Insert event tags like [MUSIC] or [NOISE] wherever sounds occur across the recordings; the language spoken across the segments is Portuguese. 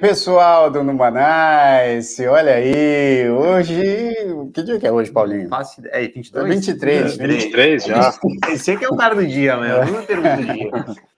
Pessoal do Numanice, olha aí, hoje, que dia que é hoje, Paulinho? Faço, é, 22? 23. 23 já. Esse aqui é o cara do dia, meu, não pergunta do dia.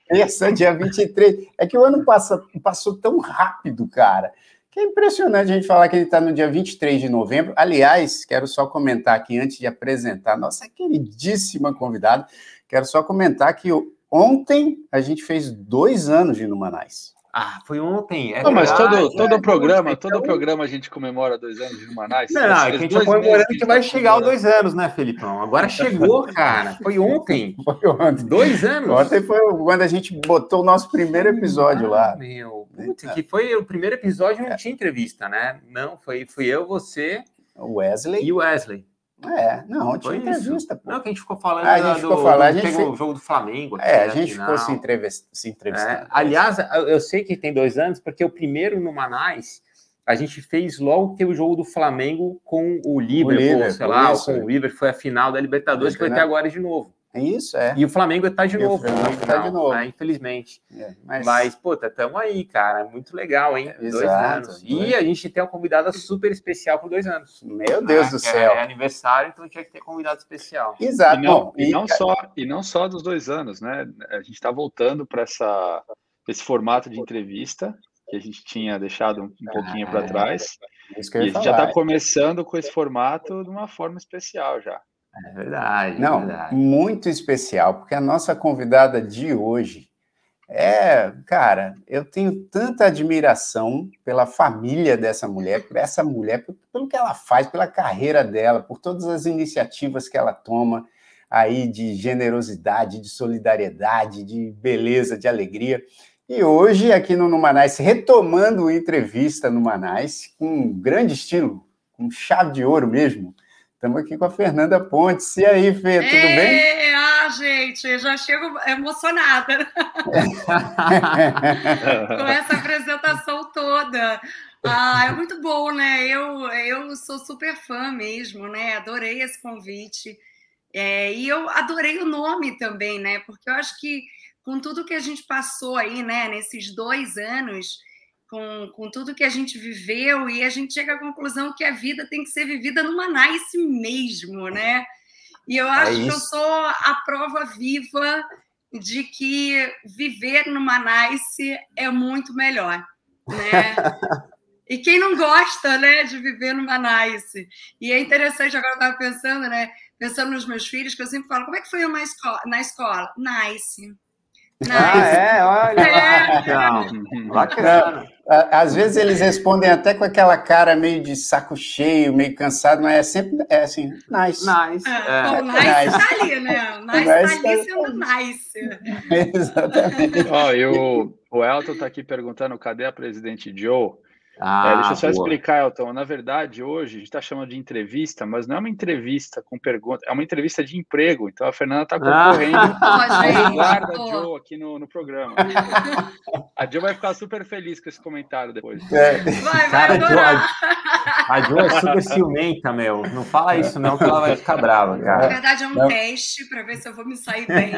É dia 23, é que o ano passa, passou tão rápido, cara, que é impressionante a gente falar que ele está no dia 23 de novembro. Aliás, quero só comentar aqui, antes de apresentar a nossa queridíssima convidada, quero só comentar que ontem a gente fez dois anos de Numanais. Ah, foi ontem. É não, mas todo, todo é, programa, todo então... programa a gente comemora dois anos de Humanais. Não, não, é a gente está comemorando que vai chegar aos dois anos, né, Felipão? Agora chegou, cara. Foi ontem. [LAUGHS] Foi ontem. Dois anos. Ontem foi quando a gente botou o nosso primeiro episódio ah, lá. Meu, putz, que foi o primeiro episódio, não tinha entrevista, né? Não, foi, fui eu, você. O Wesley. E o Wesley. É, não, tinha entrevista. Pô. Não, que a gente ficou falando ah, a gente ficou falando, a gente o jogo do Flamengo. Aqui, é, a gente ficou se, entrevist... se entrevistando. É. Aliás, eu sei que tem dois anos, porque o primeiro no Manais, a gente fez logo que o jogo do Flamengo com o Liverpool, o Liverpool sei lá, isso. com o River, foi a final da Libertadores, que vai ter agora de novo. É isso, é. E o Flamengo está de novo. O Flamengo está de novo. Né, infelizmente. É, mas... mas, pô, estamos aí, cara. Muito legal, hein? É, dois exato, anos. Dois. E a gente tem uma convidada super especial por dois anos. Meu Deus ah, do céu. É aniversário, então tinha que ter convidado especial. Exato. E não, Bom, e, e não só, e não só dos dois anos, né? A gente está voltando para esse formato de entrevista que a gente tinha deixado um, um pouquinho para ah, trás. É, e a gente falar. já está começando com esse formato de uma forma especial já. É verdade. Não, é verdade. muito especial, porque a nossa convidada de hoje é, cara, eu tenho tanta admiração pela família dessa mulher, por essa mulher, pelo que ela faz, pela carreira dela, por todas as iniciativas que ela toma aí de generosidade, de solidariedade, de beleza, de alegria. E hoje, aqui no Numanais, retomando entrevista no Manais, com um grande estilo, com chave de ouro mesmo, Estamos aqui com a Fernanda Pontes. E aí, Fê, tudo bem? Ah, gente, eu já chego emocionada [LAUGHS] com essa apresentação toda. Ah, é muito bom, né? Eu, eu sou super fã mesmo, né? Adorei esse convite. É, e eu adorei o nome também, né? Porque eu acho que com tudo que a gente passou aí, né, nesses dois anos, com, com tudo que a gente viveu e a gente chega à conclusão que a vida tem que ser vivida numa nice mesmo, né? E eu é acho é que eu sou a prova viva de que viver numa nice é muito melhor, né? E quem não gosta, né, de viver numa nice? E é interessante, agora eu estava pensando, né, pensando nos meus filhos, que eu sempre falo, como é que foi uma escola, na escola? Nice. Ah, é? Olha. [LAUGHS] É. Então, bacana. Às vezes eles respondem até com aquela cara meio de saco cheio, meio cansado, mas é sempre é assim, nice. Nice. É, é. Bom, nice é. tá ali, né? Nice, nice tá ali sendo nice. [LAUGHS] Exatamente. Ó, e o, o Elton tá aqui perguntando cadê a presidente Joe? Ah, é, deixa eu só boa. explicar, Elton. Na verdade, hoje a gente está chamando de entrevista, mas não é uma entrevista com pergunta, é uma entrevista de emprego. Então a Fernanda está concorrendo [LAUGHS] ah. guarda a Joe aqui no, no programa. a Joe vai ficar super feliz com esse comentário depois. É. Vai, vai cara, a Joe é super ciumenta, meu. Não fala isso, não, que ela vai ficar brava, cara. Na verdade, é um não. teste para ver se eu vou me sair bem.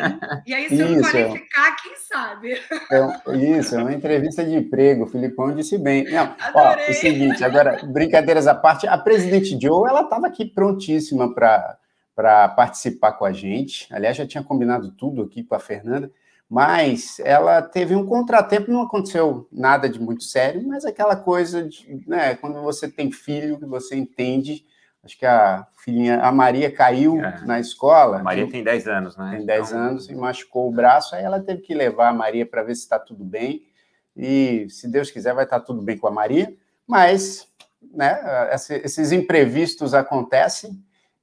E aí, se isso. eu me qualificar, quem sabe? É, isso, é uma entrevista de emprego. O Filipão disse bem. Não, Ó, é o seguinte, agora, brincadeiras à parte, a presidente Joe, ela estava aqui prontíssima para participar com a gente. Aliás, já tinha combinado tudo aqui com a Fernanda, mas ela teve um contratempo, não aconteceu nada de muito sério, mas aquela coisa de, né, quando você tem filho, que você entende. Acho que a filhinha, a Maria caiu é. na escola. A Maria tem 10 anos, né? Tem 10 então... anos e machucou o braço, aí ela teve que levar a Maria para ver se está tudo bem e se Deus quiser vai estar tudo bem com a Maria, mas né, esses imprevistos acontecem,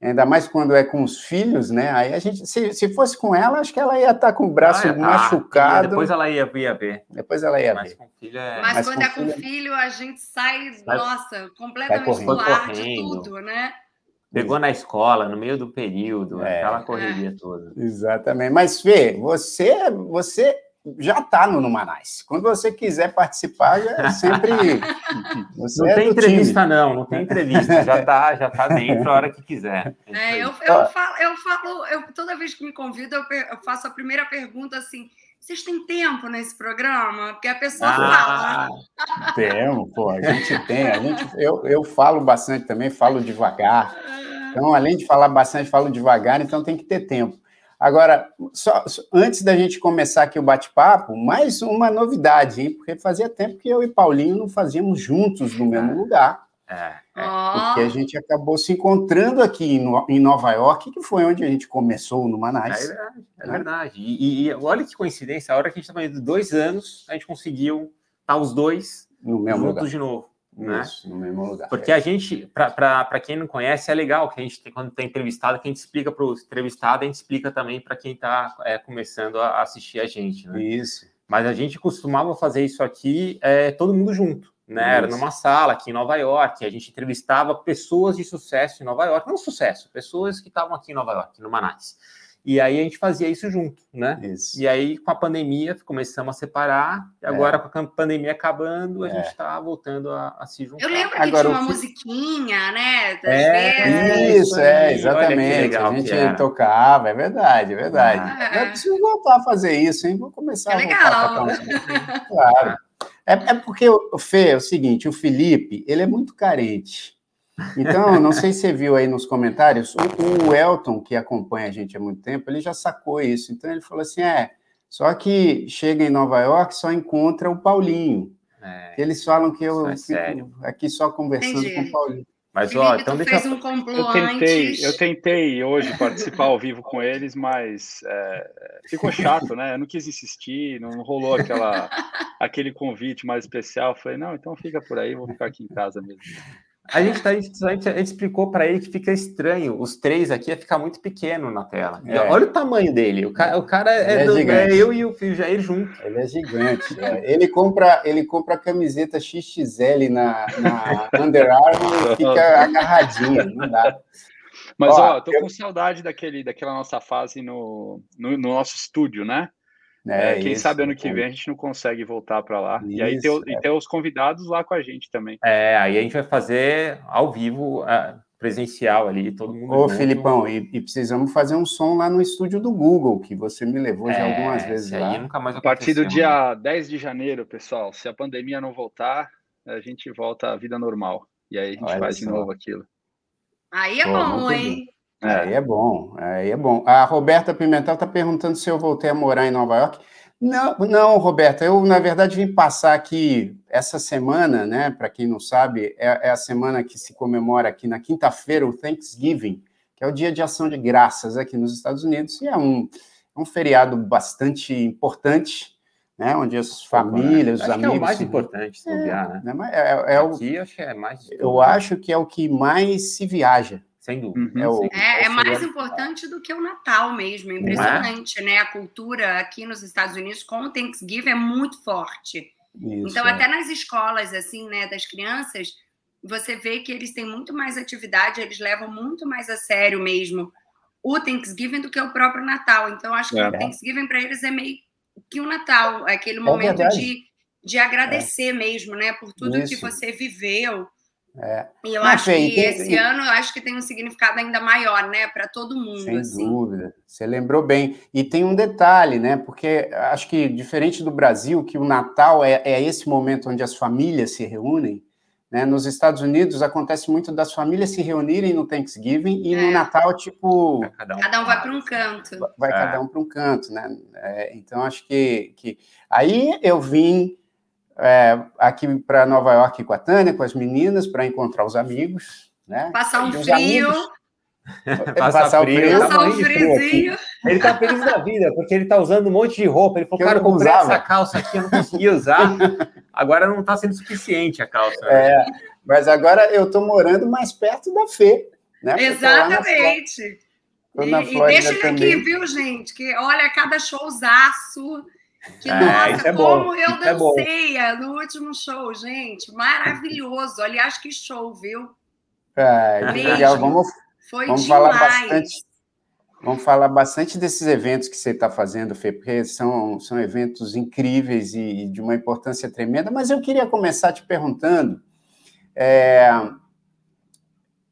ainda mais quando é com os filhos, né? Aí a gente, se, se fosse com ela, acho que ela ia estar com o braço ah, machucado. depois ela ia, ia ver. Depois ela ia mas ver. Com filho é... Mas, mas quando com é com filho, filho, a gente sai, sai nossa, completamente do ar de tudo, né? Pegou na escola, no meio do período, é, aquela correria é. toda. Exatamente. Mas, Fê, você, você já está no Numanais. Quando você quiser participar, é sempre. [LAUGHS] não é tem entrevista, time. não, não tem entrevista. Já está já tá dentro a hora que quiser. É, eu, eu, falo, eu falo, eu, toda vez que me convido, eu, eu faço a primeira pergunta assim: Vocês têm tempo nesse programa? Porque a pessoa ah, fala. Temos, pô, a gente tem. A gente, eu, eu falo bastante também, falo devagar. [LAUGHS] Então, além de falar bastante, falo devagar, então tem que ter tempo. Agora, só, antes da gente começar aqui o bate-papo, mais uma novidade, hein? Porque fazia tempo que eu e Paulinho não fazíamos juntos no mesmo lugar. É, é. Porque a gente acabou se encontrando aqui em Nova York, que foi onde a gente começou no Manais. É verdade. É né? verdade. E, e, olha que coincidência, a hora que a gente estava indo dois anos, a gente conseguiu estar os dois no mesmo juntos lugar. de novo. Né? No mesmo lugar. Porque a gente, para quem não conhece, é legal que a gente, quando tem entrevistado, que a gente explica para o entrevistado, a gente explica também para quem está é, começando a assistir a gente. Né? Isso. Mas a gente costumava fazer isso aqui, é, todo mundo junto né? Era numa sala aqui em Nova York, a gente entrevistava pessoas de sucesso em Nova York, não sucesso, pessoas que estavam aqui em Nova York, no Manais. E aí a gente fazia isso junto, né? Isso. E aí com a pandemia começamos a separar, e agora é. com a pandemia acabando, a é. gente está voltando a, a, se juntar. Eu lembro que agora, tinha uma musiquinha, né? É, isso, é, exatamente. Legal a gente tocava, é verdade, é verdade. Ah, Eu preciso voltar a fazer isso, hein? Vou começar é a voltar legal. a Claro. É, é porque, o Fê, é o seguinte, o Felipe, ele é muito carente. Então, não sei se você viu aí nos comentários, o, o, Elton, que acompanha a gente há muito tempo, ele já sacou isso. Então, ele falou assim, é, só que chega em Nova York, só encontra o Paulinho. É, eles falam que eu é fico aqui só conversando Entendi. com o Paulinho. Mas, Felipe, ó, então deixa... Um eu tentei, antes. eu tentei hoje participar ao vivo com eles, mas é, ficou chato, né? Eu não quis insistir, não rolou aquela, aquele convite mais especial. falei, não, então fica por aí, vou ficar aqui em casa mesmo. A gente, tá, a gente, a gente explicou para ele que fica estranho, os três aqui ia ficar muito pequeno na tela. É. Olha o tamanho dele. O cara, o cara é, é, do, é, eu e o Jair junto. Ele é gigante. É. Ele compra ele compra a camiseta XXL na, na Under Armour e fica [LAUGHS] agarradinho. Não dá. Mas, ó, ó tô eu... com saudade daquele, daquela nossa fase no, no, no nosso estúdio, né? É, é, quem isso, sabe ano que vem a gente não consegue voltar para lá. Isso, e aí ter, é. e ter os convidados lá com a gente também. É, aí a gente vai fazer ao vivo, é, presencial ali, todo mundo. Ô, junto. Filipão, e, e, precisamos fazer um som lá no estúdio do Google, que você me levou já é, algumas vezes lá. nunca mais a partir do dia 10 de janeiro, pessoal, se a pandemia não voltar, a gente volta à vida normal. E aí a gente Olha faz de novo aquilo. Aí é Pô, bom, hein? Bom. É. Aí é bom, aí é bom. A Roberta Pimentel está perguntando se eu voltei a morar em Nova York. Não, não, Roberta, eu na verdade vim passar aqui essa semana, né? Para quem não sabe, é, é, a semana que se comemora aqui na quinta-feira o Thanksgiving, que é o Dia de Ação de Graças aqui nos Estados Unidos, e é um, é um feriado bastante importante, né? Onde as famílias, os amigos. é o mais importante, se é, né? né é, é, é, aqui, o, acho que é mais. Eu acho que é o que mais se viaja sem dúvida. Uhum. É, o, é, é, mais importante do que o Natal mesmo. É impressionante, né? A cultura aqui nos Estados Unidos com o Thanksgiving é muito forte. Isso, então, é. até nas escolas, assim, né, das crianças, você vê que eles têm muito mais atividade, eles levam muito mais a sério mesmo o Thanksgiving do que o próprio Natal. Então, acho que é. o Thanksgiving para eles é meio que o Natal, é aquele é momento de, de agradecer mesmo, né, por tudo Isso. que você viveu. É. E eu Não, acho que tem, esse tem... ano eu acho que tem um significado ainda maior, né, para todo mundo. Sem assim. dúvida. Você lembrou bem. E tem um detalhe, né? Porque acho que diferente do Brasil, que o Natal é, é esse momento onde as famílias se reúnem. Né? Nos Estados Unidos acontece muito das famílias se reunirem no Thanksgiving e é. no Natal, tipo. Cada um, cada um vai para um canto. Vai é. cada um para um canto, né? É, então acho que, que. Aí eu vim é, aqui para Nova York com a Tânia, com as meninas, para encontrar os amigos. Né? Passar um frio. Passar, Passar frio. frio. Passar um friozinho. Ele está feliz da vida, porque ele está usando um monte de roupa. Ele falou, que cara, eu comprei usava. essa calça aqui, eu não consegui usar. Agora não está sendo suficiente a calça. Né? É, mas agora eu estou morando mais perto da Fê. Né? Exatamente. E, e deixa ele aqui, viu, gente? Que olha, cada showzaço que, é, nossa, é como bom. eu é dancei é no último show, gente. Maravilhoso. Aliás, que show, viu? É, legal. Vamos, Foi vamos falar bastante. Vamos falar bastante desses eventos que você está fazendo, Fê, porque são, são eventos incríveis e, e, de uma importância tremenda. Mas eu queria começar te perguntando: é,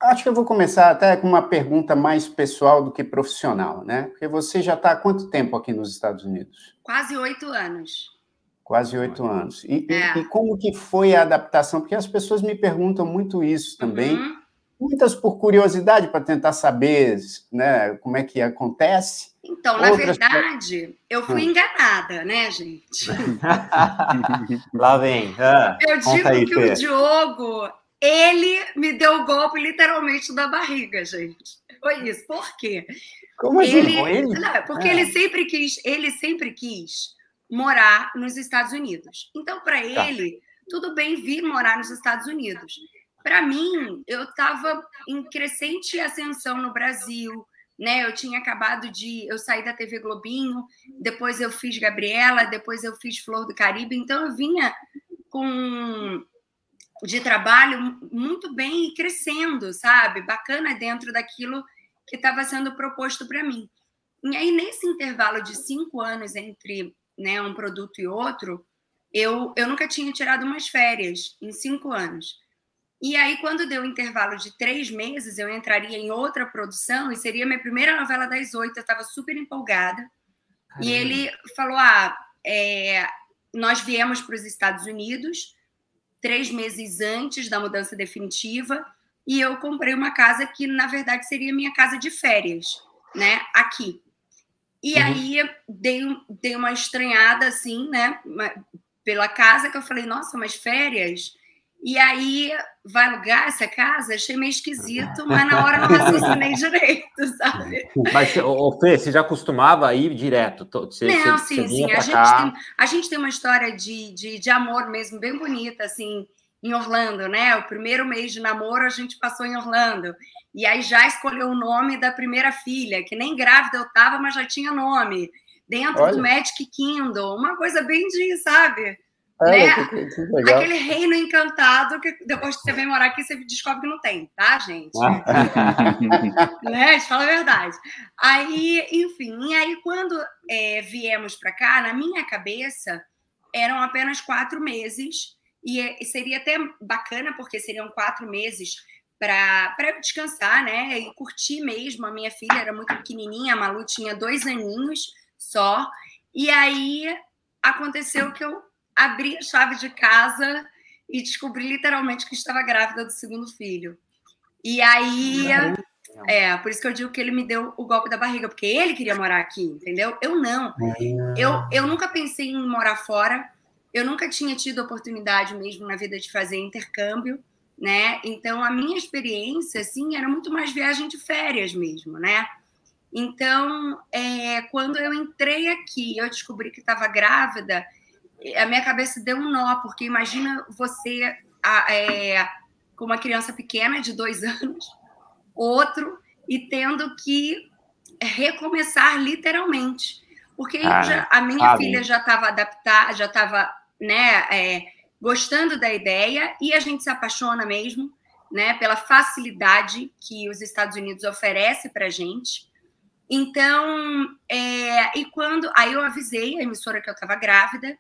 Acho que eu vou começar até com uma pergunta mais pessoal do que profissional, né? Porque você já está há quanto tempo aqui nos Estados Unidos? Quase oito anos. Quase oito anos. E, é. e, e, como que foi a adaptação? Porque as pessoas me perguntam muito isso também. Uhum. Muitas por curiosidade, para tentar saber né, como é que acontece. Então, na verdade, eu fui hum. enganada, né, gente? [LAUGHS] [LAUGHS] Lá vem. Ah, eu digo aí, que Fê. o Diogo ele me deu o golpe literalmente da barriga, gente. Foi isso. Por quê? Como assim? Ele, ele? Não, porque é. ele sempre quis, ele sempre quis morar nos Estados Unidos. Então, para tá. ele, tudo bem vir morar nos Estados Unidos. Para mim, eu estava em crescente ascensão no Brasil, né? Eu tinha acabado de, eu saí da TV Globinho, depois eu fiz Gabriela, depois eu fiz Flor do Caribe, então eu vinha com de trabalho muito bem e crescendo, sabe? Bacana dentro daquilo que estava sendo proposto para mim. E aí, nesse intervalo de cinco anos entre né, um produto e outro, eu, eu nunca tinha tirado umas férias em cinco anos. E aí, quando deu o intervalo de três meses, eu entraria em outra produção e seria minha primeira novela das oito. Eu estava super empolgada. Caramba. E ele falou: Ah, é, nós viemos para os Estados Unidos três meses antes da mudança definitiva e eu comprei uma casa que, na verdade, seria minha casa de férias, né? Aqui. E uhum. aí dei, dei uma estranhada, assim, né? Pela casa, que eu falei, nossa, mas férias? E aí, vai alugar essa casa? Achei meio esquisito, mas na hora não raciocinei direito, [LAUGHS] sabe? Mas, ô, Fê, você já costumava ir direto? Você, não, você, sim, você sim. A gente, tem, a gente tem uma história de, de, de amor mesmo, bem bonita, assim, em Orlando, né? O primeiro mês de namoro a gente passou em Orlando. E aí já escolheu o nome da primeira filha, que nem grávida eu tava, mas já tinha nome. Dentro Olha. do Magic Kingdom, uma coisa bem de, sabe? Né? Que, que Aquele reino encantado que depois que você vem morar aqui, você descobre que não tem, tá, gente? [LAUGHS] né? Te fala a verdade. Aí, enfim, e aí quando é, viemos para cá, na minha cabeça, eram apenas quatro meses, e, e seria até bacana, porque seriam quatro meses para descansar, né? E curtir mesmo. A minha filha era muito pequenininha, a Malu tinha dois aninhos só. E aí aconteceu que eu abri a chave de casa e descobri literalmente que estava grávida do segundo filho. E aí, é, por isso que eu digo que ele me deu o golpe da barriga, porque ele queria morar aqui, entendeu? Eu não. Eu, eu nunca pensei em morar fora, eu nunca tinha tido oportunidade mesmo na vida de fazer intercâmbio, né? Então, a minha experiência, assim, era muito mais viagem de férias mesmo, né? Então, é, quando eu entrei aqui, eu descobri que estava grávida, a minha cabeça deu um nó, porque imagina você é, com uma criança pequena de dois [LAUGHS] anos, outro, e tendo que recomeçar literalmente. Porque ah, já, a minha sabe. filha já estava adaptada, já estava né, é, gostando da ideia, e a gente se apaixona mesmo né, pela facilidade que os Estados Unidos oferece para a gente. Então, é, e quando. Aí eu avisei a emissora que eu estava grávida,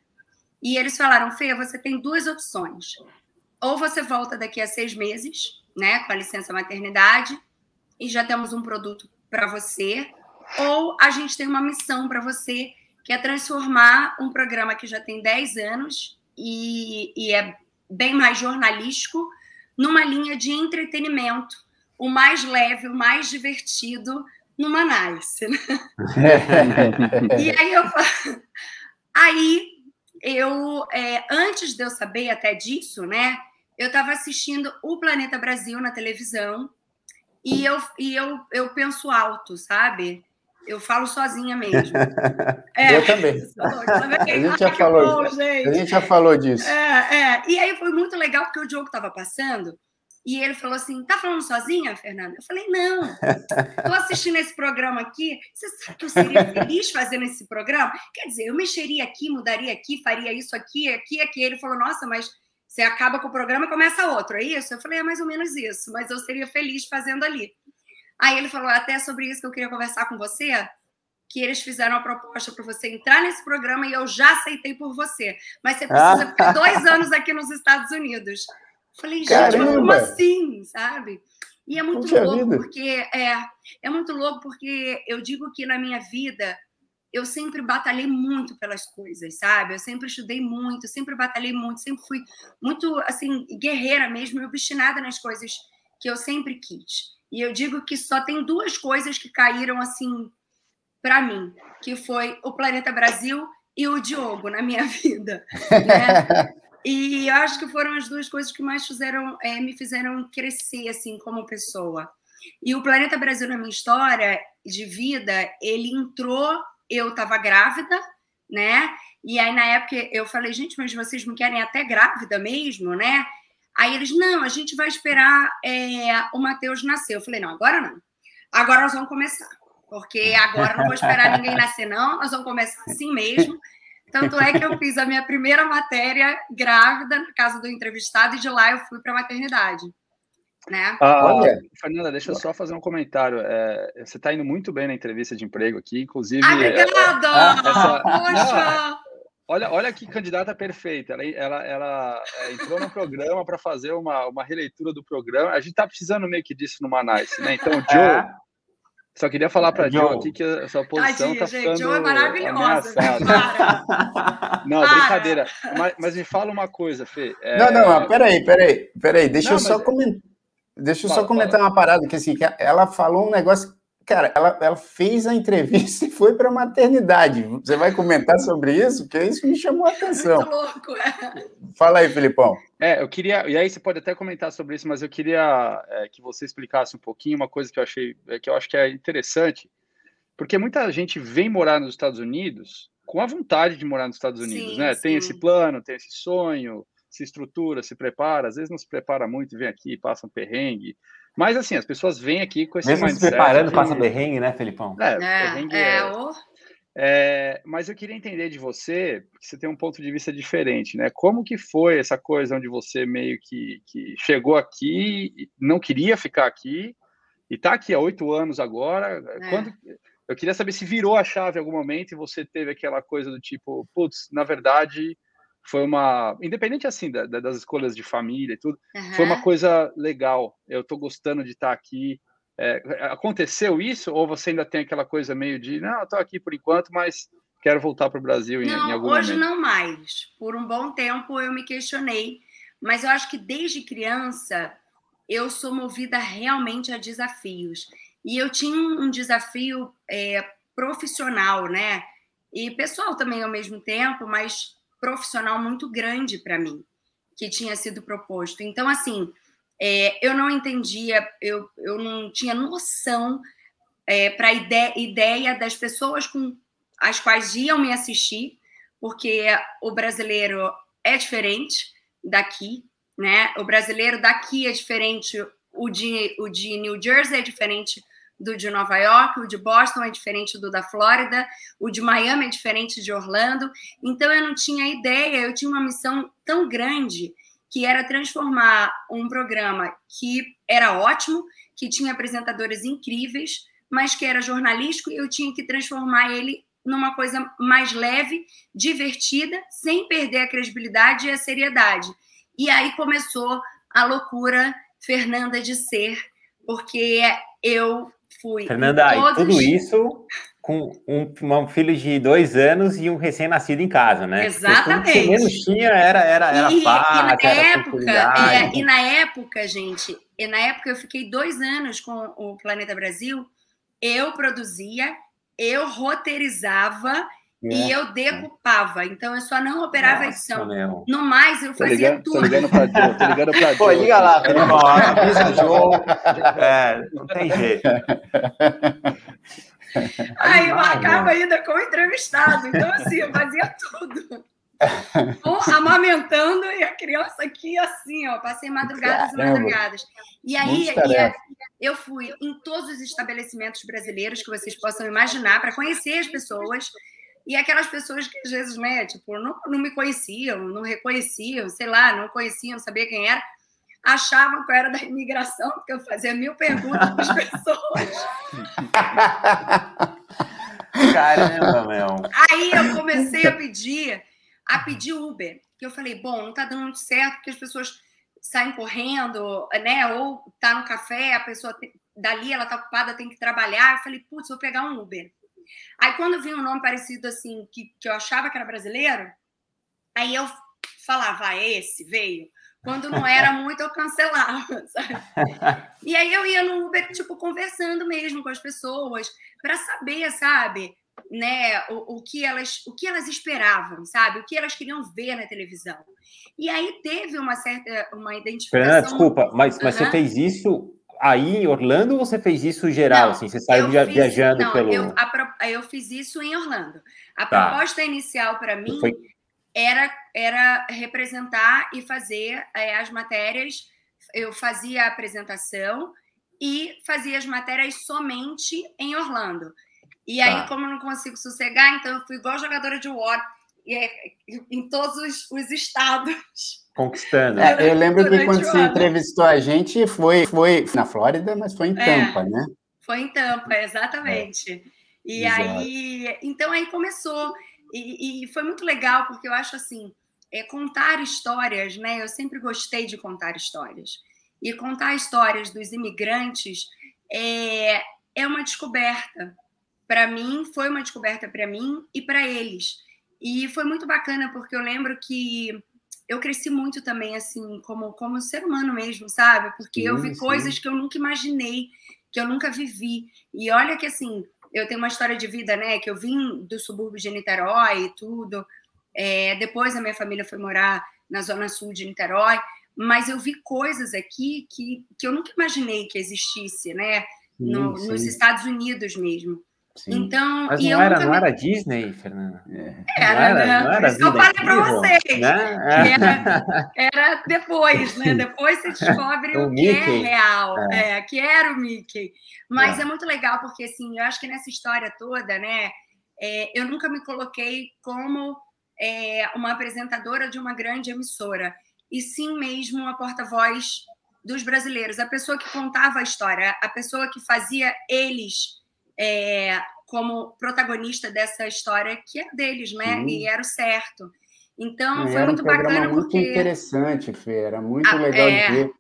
e eles falaram, Fê, você tem duas opções. Ou você volta daqui a seis meses, né, com a licença maternidade, e já temos um produto para você, ou a gente tem uma missão para você, que é transformar um programa que já tem 10 anos e, e é bem mais jornalístico, numa linha de entretenimento, o mais leve, o mais divertido, numa. Né? [LAUGHS] [LAUGHS] e aí eu aí eu, é, antes de eu saber até disso, né, eu estava assistindo o Planeta Brasil na televisão e eu, e eu, eu penso alto, sabe? Eu falo sozinha mesmo. [LAUGHS] É, eu também. A gente, já falou, bom, gente. a gente já falou disso. É, é. E aí foi muito legal porque o Diogo estava passando e ele falou assim: tá falando sozinha, Fernanda? Eu falei: não, [LAUGHS] estou assistindo esse programa aqui. Você sabe que eu seria feliz fazendo esse programa? Quer dizer, eu mexeria aqui, mudaria aqui, faria isso aqui, aqui, aqui. Ele falou: nossa, mas você acaba com o programa e começa outro, é isso? Eu falei: é mais ou menos isso, mas eu seria feliz fazendo ali. Aí ele falou: até sobre isso que eu queria conversar com você, que eles fizeram a proposta para você entrar nesse programa e eu já aceitei por você. Mas você precisa ficar dois anos aqui nos Estados Unidos. Falei, gente, Caramba. como assim, sabe? E é muito Puxa louco vida. porque é, é muito louco porque eu digo que na minha vida eu sempre batalhei muito pelas coisas, sabe? Eu sempre estudei muito, sempre batalhei muito, sempre fui muito assim guerreira mesmo, obstinada nas coisas que eu sempre quis. E eu digo que só tem duas coisas que caíram assim para mim, que foi o Planeta Brasil e o Diogo na minha [LAUGHS] vida. Né? [LAUGHS] e eu acho que foram as duas coisas que mais fizeram, é, me fizeram crescer assim como pessoa. E o Planeta Brasil na minha história de vida, ele entrou, eu estava grávida, né? E aí na época eu falei, gente, mas vocês me querem até grávida mesmo, né? Aí eles, não, a gente vai esperar é, o Matheus nascer. Eu falei, não, agora não. Agora nós vamos começar. Porque agora não vou esperar ninguém nascer, não. Nós vamos começar assim mesmo. Tanto é que eu fiz a minha primeira matéria grávida na casa do entrevistado e de lá eu fui para a maternidade. Né? Ah, Olha, Fernanda, deixa eu só fazer um comentário. É, você está indo muito bem na entrevista de emprego aqui, inclusive. Ah, obrigada! É, essa, Poxa! olha, olha que candidata perfeita. Ela, ela, ela é, entrou no programa para fazer uma, uma releitura do programa. A gente está precisando meio que disso no Manaus, né? Então, Joe, é. Só queria falar para a Jo aqui que a sua posição está ficando Jo é maravilhosa. Não, para. brincadeira. Mas, mas, me fala uma coisa, Fê. É... Não, não, peraí, peraí, peraí. Deixa não, eu só é comentar. Deixa eu fala, só comentar fala. uma parada, que assim, que ela falou um negócio Cara, ela, ela fez a entrevista [LAUGHS] e foi para a maternidade. Você vai comentar sobre isso? Porque isso me chamou a atenção. Muito louco, é. Fala aí, Filipão. É, eu queria, e aí você pode até comentar sobre isso, mas eu queria é, que você explicasse um pouquinho uma coisa que eu achei, é, que eu acho que é interessante, porque muita gente vem morar nos Estados Unidos com a vontade de morar nos Estados Unidos, sim, né? Sim. Tem esse plano, tem esse sonho, se estrutura, se prepara, às vezes não se prepara muito, vem aqui, passa um perrengue, mas assim, as pessoas vêm aqui com esse Mesmo mindset. se preparando, de... passa berrengue, né, Felipão? É, é, berrengue é, é... É, mas eu queria entender de você, porque você tem um ponto de vista diferente, né? Como que foi essa coisa onde você meio que, que chegou aqui, não queria ficar aqui, e está aqui há oito anos agora. É. Quando, eu queria saber se virou a chave em algum momento e você teve aquela coisa do tipo, putz, na verdade, foi uma. Independente assim da, da, das escolhas de família e tudo, uhum. foi uma coisa legal. Eu estou gostando de estar aqui. É, aconteceu isso? Ou você ainda tem aquela coisa meio de, não, estou aqui por enquanto, mas quero voltar para o Brasil em, não, em algum hoje momento? não mais. Por um bom tempo eu me questionei. Mas eu acho que desde criança eu sou movida realmente a desafios. E eu tinha um desafio é, profissional, né? E pessoal também ao mesmo tempo, mas profissional muito grande para mim que tinha sido proposto. Então, assim, é, eu não entendia, eu, eu não tinha noção é, para a ideia, ideia das pessoas com as quais iam me assistir, porque o brasileiro é diferente daqui, né? O brasileiro daqui é diferente, o de, o de New Jersey é diferente do de Nova York, o de Boston é diferente do da Flórida, o de Miami é diferente de Orlando. Então eu não tinha ideia, eu tinha uma missão tão grande que era transformar um programa que era ótimo, que tinha apresentadores incríveis, mas que era jornalístico, e eu tinha que transformar ele numa coisa mais leve, divertida, sem perder a credibilidade e a seriedade. E aí começou a loucura Fernanda de ser, porque eu fui. Fernanda, todos... tudo isso com um, um, filho de dois anos e um recém-nascido em casa, né? Exatamente. O que menos tinha era, era, era e, paz, e na era época, é, E na época, gente, e na época eu fiquei dois anos com o Planeta Brasil, eu produzia, eu roteirizava e eu decupava, então eu só não operava Nossa, a edição. Meu. No mais, eu fazia ligando, tudo. Tô ligando pra Joe, tô ligando pra Joe. Pô, liga lá, avisa Joe. É, não tem jeito. [LAUGHS] [LAUGHS] Aí eu acaba ainda com o entrevistado, então assim, eu fazia tudo. [LAUGHS] amamentando e a criança aqui assim, ó, passei madrugadas Caramba. e madrugadas. E aí e eu fui em todos os estabelecimentos brasileiros que vocês possam imaginar para conhecer as pessoas e aquelas pessoas que às vezes, né, tipo, não, não me conheciam, não reconheciam, sei lá, não conheciam, não sabia quem era, achavam que eu era da imigração, porque eu fazia mil perguntas para as pessoas. [LAUGHS] Caramba, meu. Aí eu comecei a pedir, a pedir Uber. Que eu falei, bom, não está dando muito certo, porque as pessoas saem correndo, né? Ou tá no café, a pessoa dali ela tá ocupada, tem que trabalhar. Eu falei, putz, vou pegar um Uber. Aí quando vi um nome parecido assim, que, que eu achava que era brasileiro, aí eu falava, ah, esse veio. Quando não era muito, eu cancelava, [LAUGHS] sabe? E aí eu ia no Uber, tipo, conversando mesmo com as pessoas, para saber, sabe? Né, o, o, que elas, o que elas esperavam, sabe? O que elas queriam ver na televisão. E aí teve uma certa uma identificação. Fernanda, desculpa, mas, mas uhum. você fez isso aí em Orlando ou você fez isso geral? Não, assim, você saiu fiz, viajando não, pelo. Eu, a, eu fiz isso em Orlando. A tá. proposta inicial para mim Foi... era, era representar e fazer é, as matérias. Eu fazia a apresentação e fazia as matérias somente em Orlando. E aí, tá. como eu não consigo sossegar, então eu fui igual jogadora de War é, em todos os, os estados conquistando. É, eu lembro que quando você entrevistou a gente foi, foi na Flórida, mas foi em é, Tampa, é, né? Foi em Tampa, exatamente. É. E Exato. aí, então aí começou. E, e, foi muito legal, porque eu acho assim, é, contar histórias, né? Eu sempre gostei de contar histórias. E contar histórias dos imigrantes é, é uma descoberta. Para mim, foi uma descoberta para mim e para eles. E foi muito bacana, porque eu lembro que eu cresci muito também, assim, como, como ser humano mesmo, sabe? Porque sim, eu vi sim. coisas que eu nunca imaginei, que eu nunca vivi. E olha que, assim, eu tenho uma história de vida, né? Que eu vim do subúrbio de Niterói e tudo. É, depois a minha família foi morar na zona sul de Niterói. Mas eu vi coisas aqui que, que eu nunca imaginei que existisse, né? No, nos Estados Unidos mesmo. Sim. Então, Mas não, era, não era Disney, Fernanda? É. Era, não era, né? Não era Isso eu falei para vocês. Né? Era, era, [LAUGHS] depois, né? Depois você descobre [LAUGHS] o, o que é real, é. é. que era o Mickey. Mas é. é. muito legal, porque assim, eu acho que nessa história toda, né? É, eu nunca me coloquei como é, uma apresentadora de uma grande emissora, e sim mesmo a porta-voz dos brasileiros, a pessoa que contava a história, a pessoa que fazia eles é, como protagonista dessa história que é deles, né? Sim. E era o certo. Então, foi muito um bacana muito porque... interessante, Fê, era muito ah, legal é... de ver.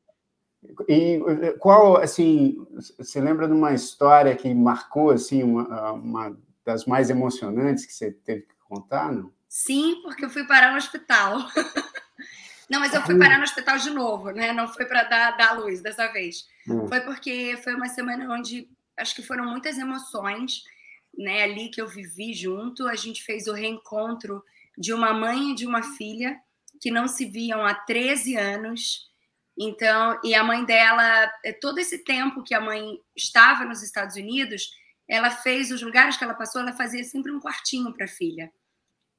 E qual, assim, você lembra de uma história que marcou, assim, uma, uma das mais emocionantes que você teve que contar, não? Sim, porque eu fui parar no hospital. [LAUGHS] Não, mas eu fui parar no hospital de novo, né? Não foi para dar, dar luz dessa vez. Hum. Foi porque foi uma semana onde acho que foram muitas emoções, né, ali que eu vivi junto. A gente fez o reencontro de uma mãe e de uma filha que não se viam há 13 anos. Então, e a mãe dela, é, todo esse tempo que a mãe estava nos Estados Unidos, ela fez os lugares que ela passou, ela fazia sempre um quartinho para a filha.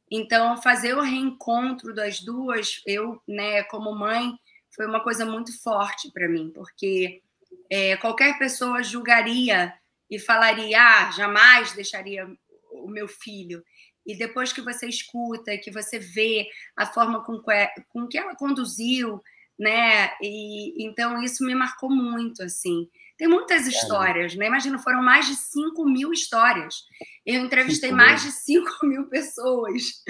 Então, fazer o reencontro das duas, eu, né, como mãe, foi uma coisa muito forte para mim, porque é, qualquer pessoa julgaria e falaria: ah, jamais deixaria o meu filho. E depois que você escuta, que você vê a forma com que, com que ela conduziu, né? E então isso me marcou muito, assim. Tem muitas histórias, né? Imagina, foram mais de 5 mil histórias. Eu entrevistei mais de 5 [LAUGHS] mil pessoas.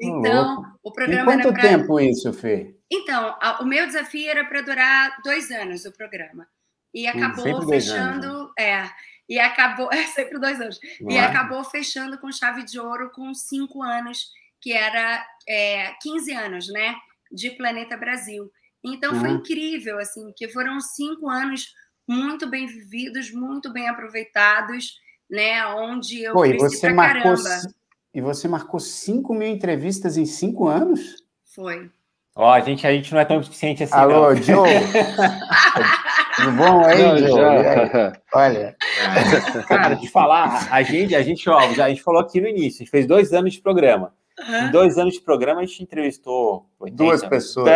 Então, o programa. Em quanto pra... tempo isso, Fê? Então, o meu desafio era para durar dois anos o programa e acabou hum, fechando. Anos, né? É, e acabou. [LAUGHS] É sempre dois anos. e acabou fechando com chave de ouro com cinco anos, que era é, 15 anos, né? De Planeta Brasil. Então uhum. foi incrível, assim, que foram cinco anos muito bem vividos, muito bem aproveitados, né? Onde eu Pô, e você marcou caramba. E você marcou 5 mil entrevistas em cinco anos? Foi. Ó, a gente, a gente não é tão eficiente assim. Alô, não. Joe! [LAUGHS] Tudo bom aí, Não, Joe? Olha. [LAUGHS] Cara, de falar, a gente, a gente, ó, já, a gente falou aqui no início, a gente fez dois anos de programa. Em dois anos de programa, a gente entrevistou 80, duas pessoas.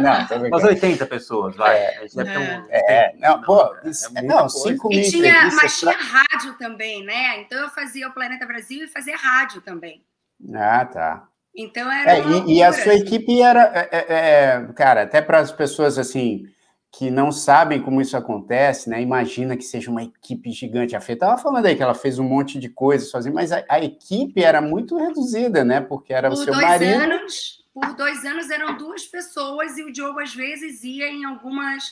não, [LAUGHS] Umas 80 pessoas, vai. É, é, um, é, não, pô, é, não, 5 mil. E tinha, mas tinha rádio também, né? Então eu fazia o Planeta Brasil e fazia rádio também. Ah, tá. Então era. É, e, e, a sua equipe era, é, é, é cara, até para as pessoas assim que não sabem como isso acontece, né? Imagina que seja uma equipe gigante. A Fê estava falando aí que ela fez um monte de coisas sozinha, mas a, a, equipe era muito reduzida, né? Porque era por o seu dois marido. Anos, por dois anos eram duas pessoas e o Diogo às vezes ia em algumas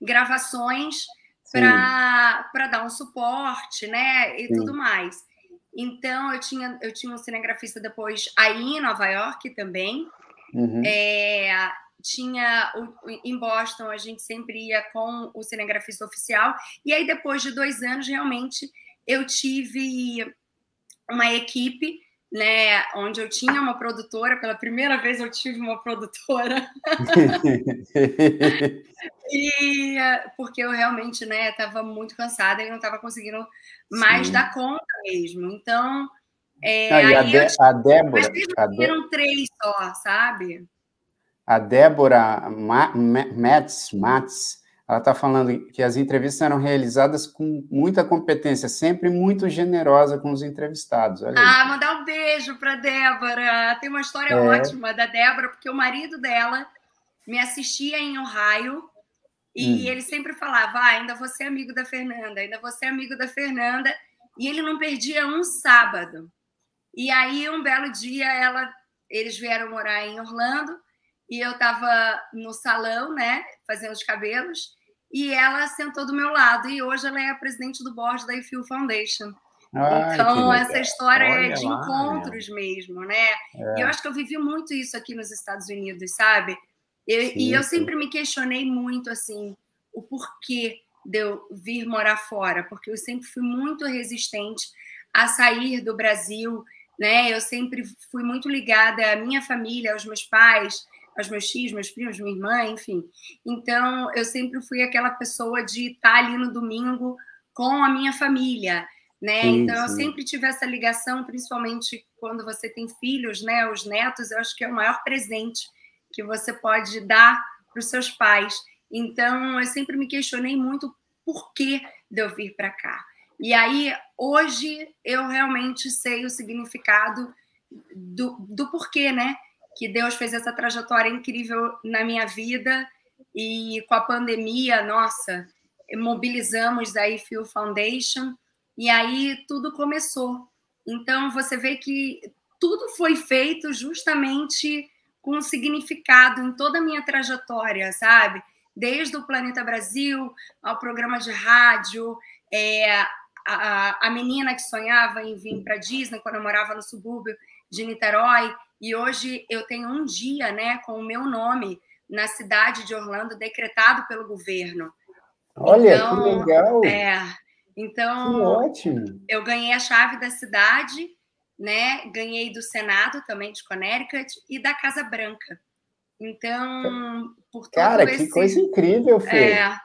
gravações para dar um suporte, né? E Sim. tudo mais. Então eu tinha eu tinha um cinegrafista depois aí em Nova York também. Uhum. É, tinha em Boston a gente sempre ia com o cinegrafista oficial e aí depois de dois anos realmente eu tive uma equipe né, onde eu tinha uma produtora, pela primeira vez eu tive uma produtora. [LAUGHS] e porque eu realmente, né, estava muito cansada e não estava conseguindo mais Sim. dar conta mesmo. Então, é, ah, a, De a Débora, a Débora, três só, sabe? A Débora Mats, Mats ela está falando que as entrevistas eram realizadas com muita competência, sempre muito generosa com os entrevistados. Ah, mandar um beijo para Débora. Tem uma história é. ótima da Débora, porque o marido dela me assistia em Ohio e hum. ele sempre falava: ah, ainda você é amigo da Fernanda, ainda você é amigo da Fernanda. E ele não perdia um sábado. E aí, um belo dia, ela, eles vieram morar em Orlando e eu estava no salão, né, fazendo os cabelos e ela sentou do meu lado. E hoje ela é a presidente do board da IFIL Foundation. Ai, então, essa história é Olha é de lá, encontros mesmo, né? É. E eu acho que eu vivi muito isso aqui nos Estados Unidos, sabe? Eu, sim, e eu sim. sempre me questionei muito, assim, o porquê de eu vir morar fora, porque eu sempre fui muito resistente a sair do Brasil, né? Eu sempre fui muito ligada à minha família, aos meus pais, aos meus tios, meus primos, minha irmã, enfim. Então, eu sempre fui aquela pessoa de estar ali no domingo com a minha família, né? Sim, então, sim. eu sempre tive essa ligação, principalmente quando você tem filhos, né? Os netos, eu acho que é o maior presente que você pode dar para os seus pais. Então, eu sempre me questionei muito por que de eu vir para cá. E aí, hoje, eu realmente sei o significado do, do porquê, né? Que Deus fez essa trajetória incrível na minha vida e com a pandemia, nossa, mobilizamos a IFIL Foundation e aí tudo começou. Então você vê que tudo foi feito justamente com significado em toda a minha trajetória, sabe? Desde o Planeta Brasil ao programa de rádio, é, a, a menina que sonhava em vir para Disney quando eu morava no subúrbio de Niterói, e hoje eu tenho um dia né, com o meu nome na cidade de Orlando decretado pelo governo. Olha, então, que legal! É, então, que ótimo! Eu ganhei a chave da cidade, né? Ganhei do Senado também de Connecticut e da Casa Branca. Então, por todo Cara, esse... que coisa incrível, Fê! É,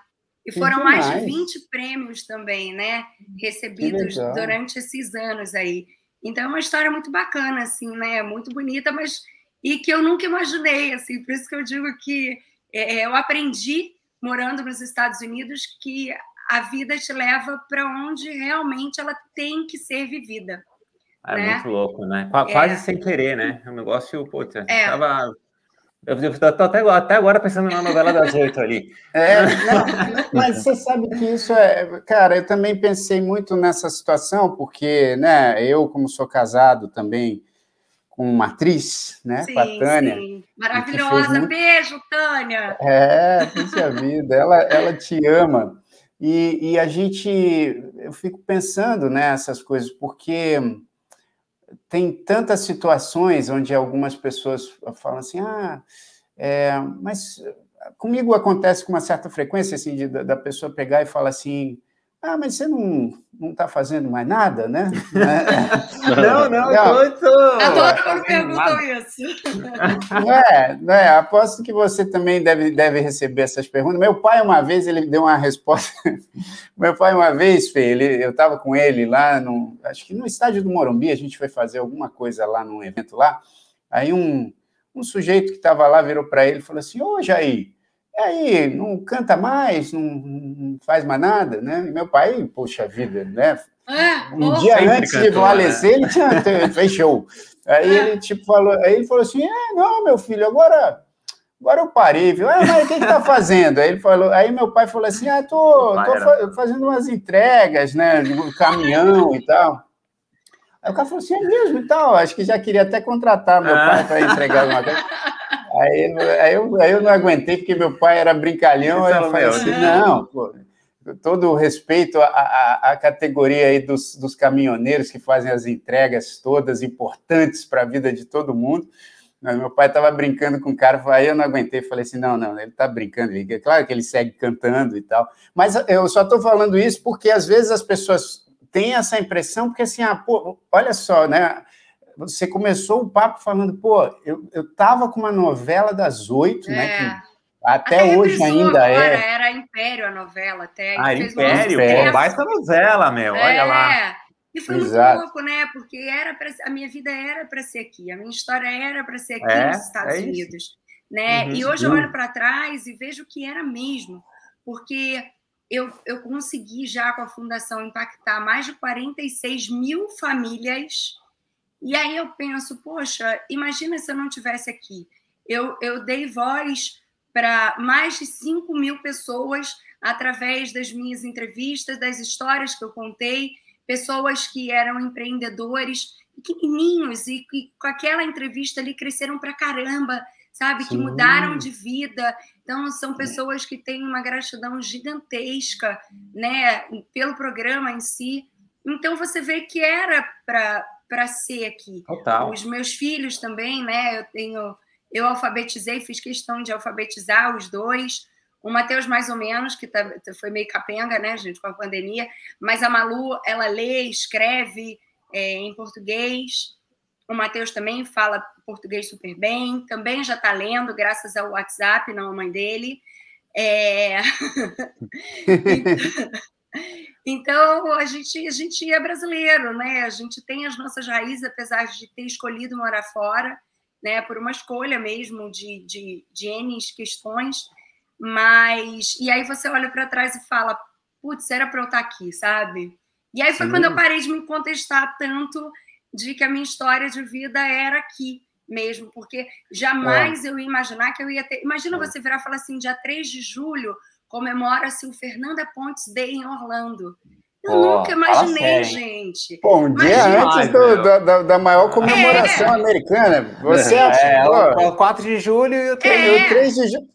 e foram mais de 20 prêmios também, né? Recebidos durante esses anos aí. Então é uma história muito bacana, assim, né? Muito bonita, mas e que eu nunca imaginei, assim. Por isso que eu digo que é, é eu aprendi morando nos Estados Unidos que a vida te leva para onde realmente ela tem que ser vivida. É né? muito louco, né? Quase é. sem querer, né? É um negócio, puta, é. tava eu estou até, até agora pensando na novela das oito ali. [LAUGHS] É, não, mas você sabe que isso é. Cara, eu também pensei muito nessa situação, porque né, eu, como sou casado também com uma atriz, né, sim, com a Tânia. Sim. Maravilhosa, muito... beijo, Tânia! É, puxa vida, ela, ela te ama. E, e a gente, eu fico pensando nessas coisas, porque tem tantas situações onde algumas pessoas falam assim, ah, é, mas comigo acontece com uma certa frequência, assim, de, da pessoa pegar e falar assim, ah, mas você não não está fazendo mais nada, né? [LAUGHS] não, não, não. Tô, tô... Adoro quando perguntam isso. É, é, aposto que você também deve, deve receber essas perguntas. Meu pai, uma vez, ele deu uma resposta. [LAUGHS] Meu pai, uma vez, Fê, ele, eu estava com ele lá, no, acho que no estádio do Morumbi, a gente foi fazer alguma coisa lá num evento lá. Aí um, um sujeito que estava lá virou para ele e falou assim: Ô, Jair, aí, não canta mais, não, não faz mais nada, né? E meu pai, poxa vida, né? É, um dia antes cantou, de falecer, né? ele tinha fez show. Aí é. ele tipo falou, aí ele falou assim: é, não, meu filho, agora agora eu parei, viu? Ah, mas o que, que tá fazendo? Aí ele falou, aí meu pai falou assim: ah, tô, tô fazendo umas entregas, né? De caminhão e tal. Aí o cara falou assim: é mesmo e tal, acho que já queria até contratar meu pai para entregar uma coisa. [LAUGHS] Aí, aí, eu, aí eu não aguentei, porque meu pai era brincalhão, aí eu falei assim, não, pô, todo o respeito à, à, à, categoria aí dos, dos caminhoneiros que fazem as entregas todas importantes para a vida de todo mundo, mas meu pai estava brincando com o cara, aí eu não aguentei, falei assim, não, não, ele está brincando, é claro que ele segue cantando e tal, mas eu só estou falando isso porque às vezes as pessoas têm essa impressão, porque assim, ah, pô, olha só, né, você começou o papo falando, pô, eu, eu tava com uma novela das oito, é. né, que é. até, até hoje ainda é. agora, é. Era Império a novela, até. Ah, Império, pô, baita novela, meu, olha lá. É. E foi Exato. muito louco, né? Porque era pra, a minha vida era para ser aqui, a minha história era para ser aqui é, nos Estados é Unidos, né? Uhum, e hoje eu olho para trás e vejo que era mesmo, porque eu, eu consegui já com a fundação impactar mais de 46 mil famílias. E aí eu penso, poxa, imagina se eu não tivesse aqui. Eu, eu dei voz para mais de 5 mil pessoas através das minhas entrevistas, das histórias que eu contei pessoas que eram empreendedores pequenininhos e que com aquela entrevista ali cresceram para caramba, sabe? Sim. Que mudaram de vida. Então, são pessoas que têm uma gratidão gigantesca, né, pelo programa em si. Então, você vê que era para ser aqui. Total. Os meus filhos também, né? Eu tenho. Eu alfabetizei, fiz questão de alfabetizar os dois. O Matheus, mais ou menos, que tá, foi meio capenga, né, gente, com a pandemia. Mas a Malu, ela lê, escreve é, em português. O Matheus também fala português super bem. Também já está lendo, graças ao WhatsApp, não a mãe dele. É... [LAUGHS] então, a gente, a gente é brasileiro, né? A gente tem as nossas raízes, apesar de ter escolhido morar fora, né? Por uma escolha mesmo de, de, de N questões mas. E aí você olha para trás e fala: putz, era para eu estar tá aqui, sabe? E aí foi Sim. quando eu parei de me contestar tanto de que a minha história de vida era aqui mesmo, porque jamais é. eu ia imaginar que eu ia ter. Imagina é. você virar e falar assim: dia 3 de julho comemora-se o Fernanda Pontes Day em Orlando. Eu oh, nunca imaginei, gente. Pô, um dia antes do, da, da, maior comemoração é. americana. Você é, é o 4 de julho e o 3, é. o 3 de julho.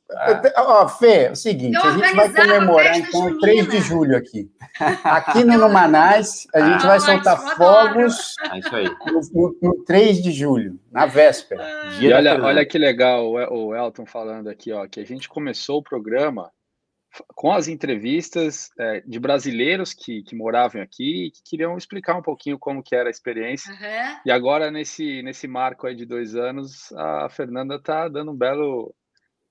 Ó, Fê, é o seguinte, a gente vai comemorar então o 3 de julho aqui. [LAUGHS] Aqui no Numanais, a gente ah, vai soltar fogos é. No, no, 3 de julho, na véspera. E olha, olha que legal o Elton falando aqui, ó, que a gente começou o programa com as entrevistas é, de brasileiros que, que moravam aqui e que queriam explicar um pouquinho como que era a experiência. Uhum. E agora, nesse, nesse marco aí de dois anos, a Fernanda está dando um belo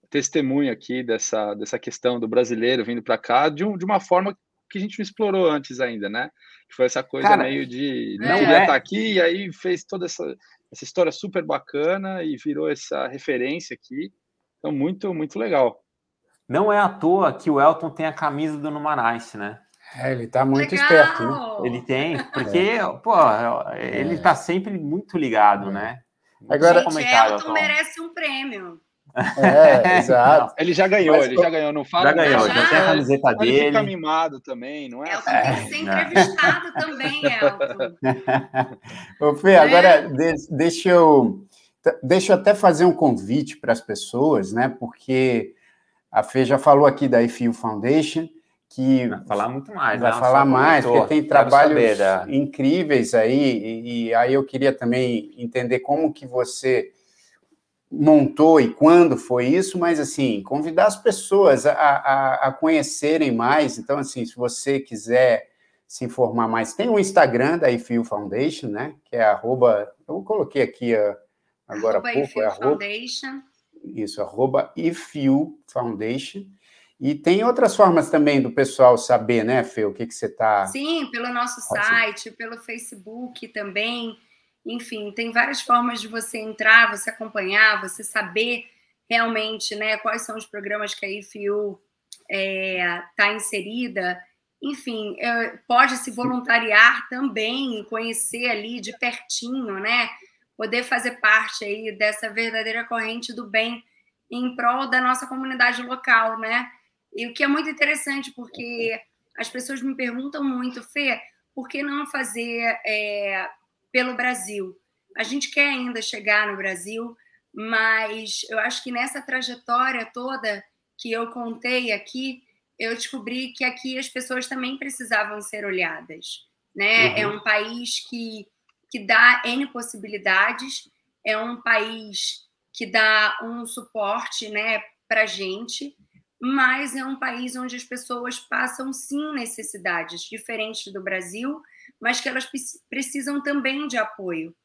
testemunho aqui dessa, dessa questão do brasileiro vindo para cá de, um, de uma forma que a gente não explorou antes ainda, né? Que foi essa coisa Cara, meio de não queria é. estar tá aqui e aí fez toda essa, essa história super bacana e virou essa referência aqui. Então, muito, muito legal. Não é à toa que o Elton tem a camisa do Numanice, né? É, ele tá muito Legal. esperto, né? Ele tem, [LAUGHS] porque, é. pô, ele é. tá sempre muito ligado, né? Agora, Gente, Elton, Elton merece um prêmio. É, exato. ele já ganhou, Mas, ele já ganhou, não fala? Já ganhou, já, já tem a camiseta dele. Ele fica mimado também, não é? Elton tem que ser entrevistado também, Elton. [LAUGHS] Ô, Fê, agora é. deixa eu, deixa eu até fazer um convite para as pessoas, né? Porque a Fê já falou aqui da IFIU Foundation, que vai falar muito mais. Vai né? falar mais, porque tem trabalhos incríveis aí, e, e, aí eu queria também entender como que você montou e quando foi isso, mas assim, convidar as pessoas a, a, a conhecerem mais. Então, assim, se você quiser se informar mais, tem o Instagram da IFIU Foundation, né? Que é arroba, eu coloquei aqui agora há pouco, é arroba, Foundation. Isso, arroba IFU Foundation. E tem outras formas também do pessoal saber, né, Fê, o que, que você está... Sim, pelo nosso site, pelo Facebook também. Enfim, tem várias formas de você entrar, você acompanhar, você saber realmente né, quais são os programas que a IFU está é, tá inserida. Enfim, é, pode se voluntariar também, conhecer ali de pertinho, né? Poder fazer parte aí dessa verdadeira corrente do bem em prol da nossa comunidade local, né? E o que é muito interessante, porque as pessoas me perguntam muito, Fê, por que não fazer é, pelo Brasil? A gente quer ainda chegar no Brasil, mas eu acho que nessa trajetória toda que eu contei aqui, eu descobri que aqui as pessoas também precisavam ser olhadas, né? É uhum. É um país que que dá N possibilidades, é um país que dá um suporte, né, para gente, mas é um país onde as pessoas passam sim necessidades diferentes do Brasil, mas que elas precisam também de apoio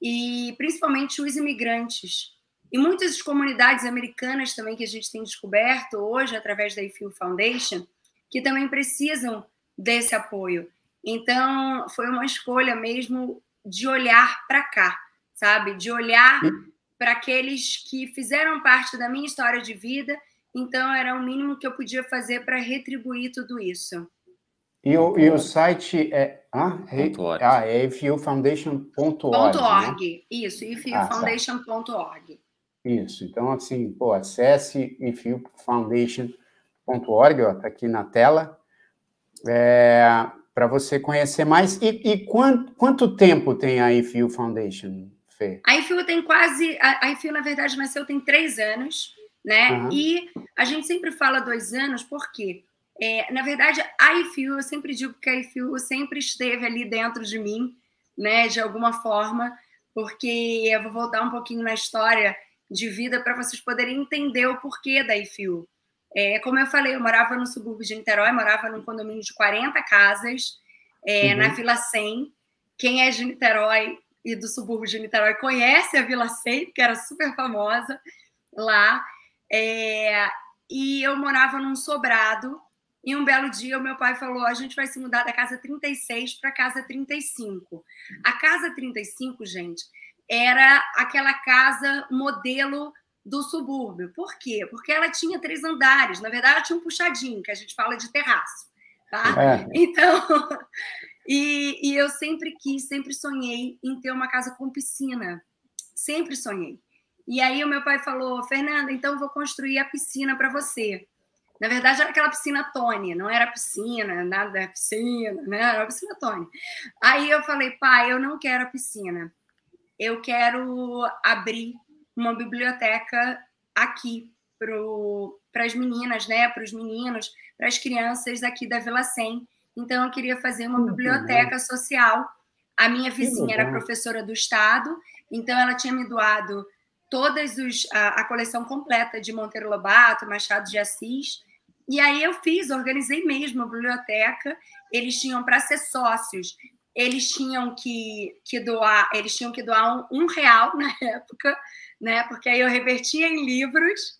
e principalmente os imigrantes e muitas comunidades americanas também que a gente tem descoberto hoje através da IFIL Foundation, que também precisam desse apoio. Então, foi uma escolha mesmo de olhar para cá, sabe? De olhar para aqueles que fizeram parte da minha história de vida. Então, era o mínimo que eu podia fazer para retribuir tudo isso. E o, e o site é, ah, é, ah, é ifufoundation.org. Né? Isso, ifufoundation.org. Ah, isso, então assim, pô, acesse infielfoundation.org, ó, tá aqui na tela, é, para você conhecer mais. E, e quanto, quanto, tempo tem a Infiel Foundation, Fê? A Infiel tem quase, a, a Infiel, na verdade, nasceu tem três anos, né? Uhum. E a gente sempre fala dois anos, porque, é, na verdade, a Infiel, eu sempre digo que a Infiel sempre esteve ali dentro de mim, né, de alguma forma, porque eu vou voltar um pouquinho na história de vida para vocês poderem entender o porquê da IFIU. É, como eu falei, eu morava no subúrbio de Niterói, morava num condomínio de 40 casas, é, uhum. na Vila 100. Quem é de Niterói e do subúrbio de Niterói conhece a Vila 100, que era super famosa lá. É, e eu morava num sobrado. E um belo dia, o meu pai falou: a gente vai se mudar da casa 36 para a casa 35. A casa 35, gente, era aquela casa modelo do subúrbio. Por quê? Porque ela tinha três andares. Na verdade, ela tinha um puxadinho, que a gente fala de terraço. Tá? É. [LAUGHS] Então, [LAUGHS] e, e eu sempre quis, sempre sonhei em ter uma casa com piscina. Sempre sonhei. E aí o meu pai falou, Fernanda, então eu vou construir a piscina para você. Na verdade, era aquela piscina Tony, não era piscina, nada da piscina, né? Era a piscina Tony. Aí eu falei, pai, eu não quero a piscina eu quero abrir uma biblioteca aqui para as meninas, né, para os meninos, para as crianças aqui da Vila 100. Então, eu queria fazer uma biblioteca social. A minha vizinha era professora do Estado, então ela tinha me doado todas os, a, a coleção completa de Monteiro Lobato, Machado de Assis. E aí eu fiz, organizei mesmo a biblioteca. Eles tinham para ser sócios eles tinham que, que doar, eles tinham que doar um, um, real na época, né? Porque aí eu revertia em livros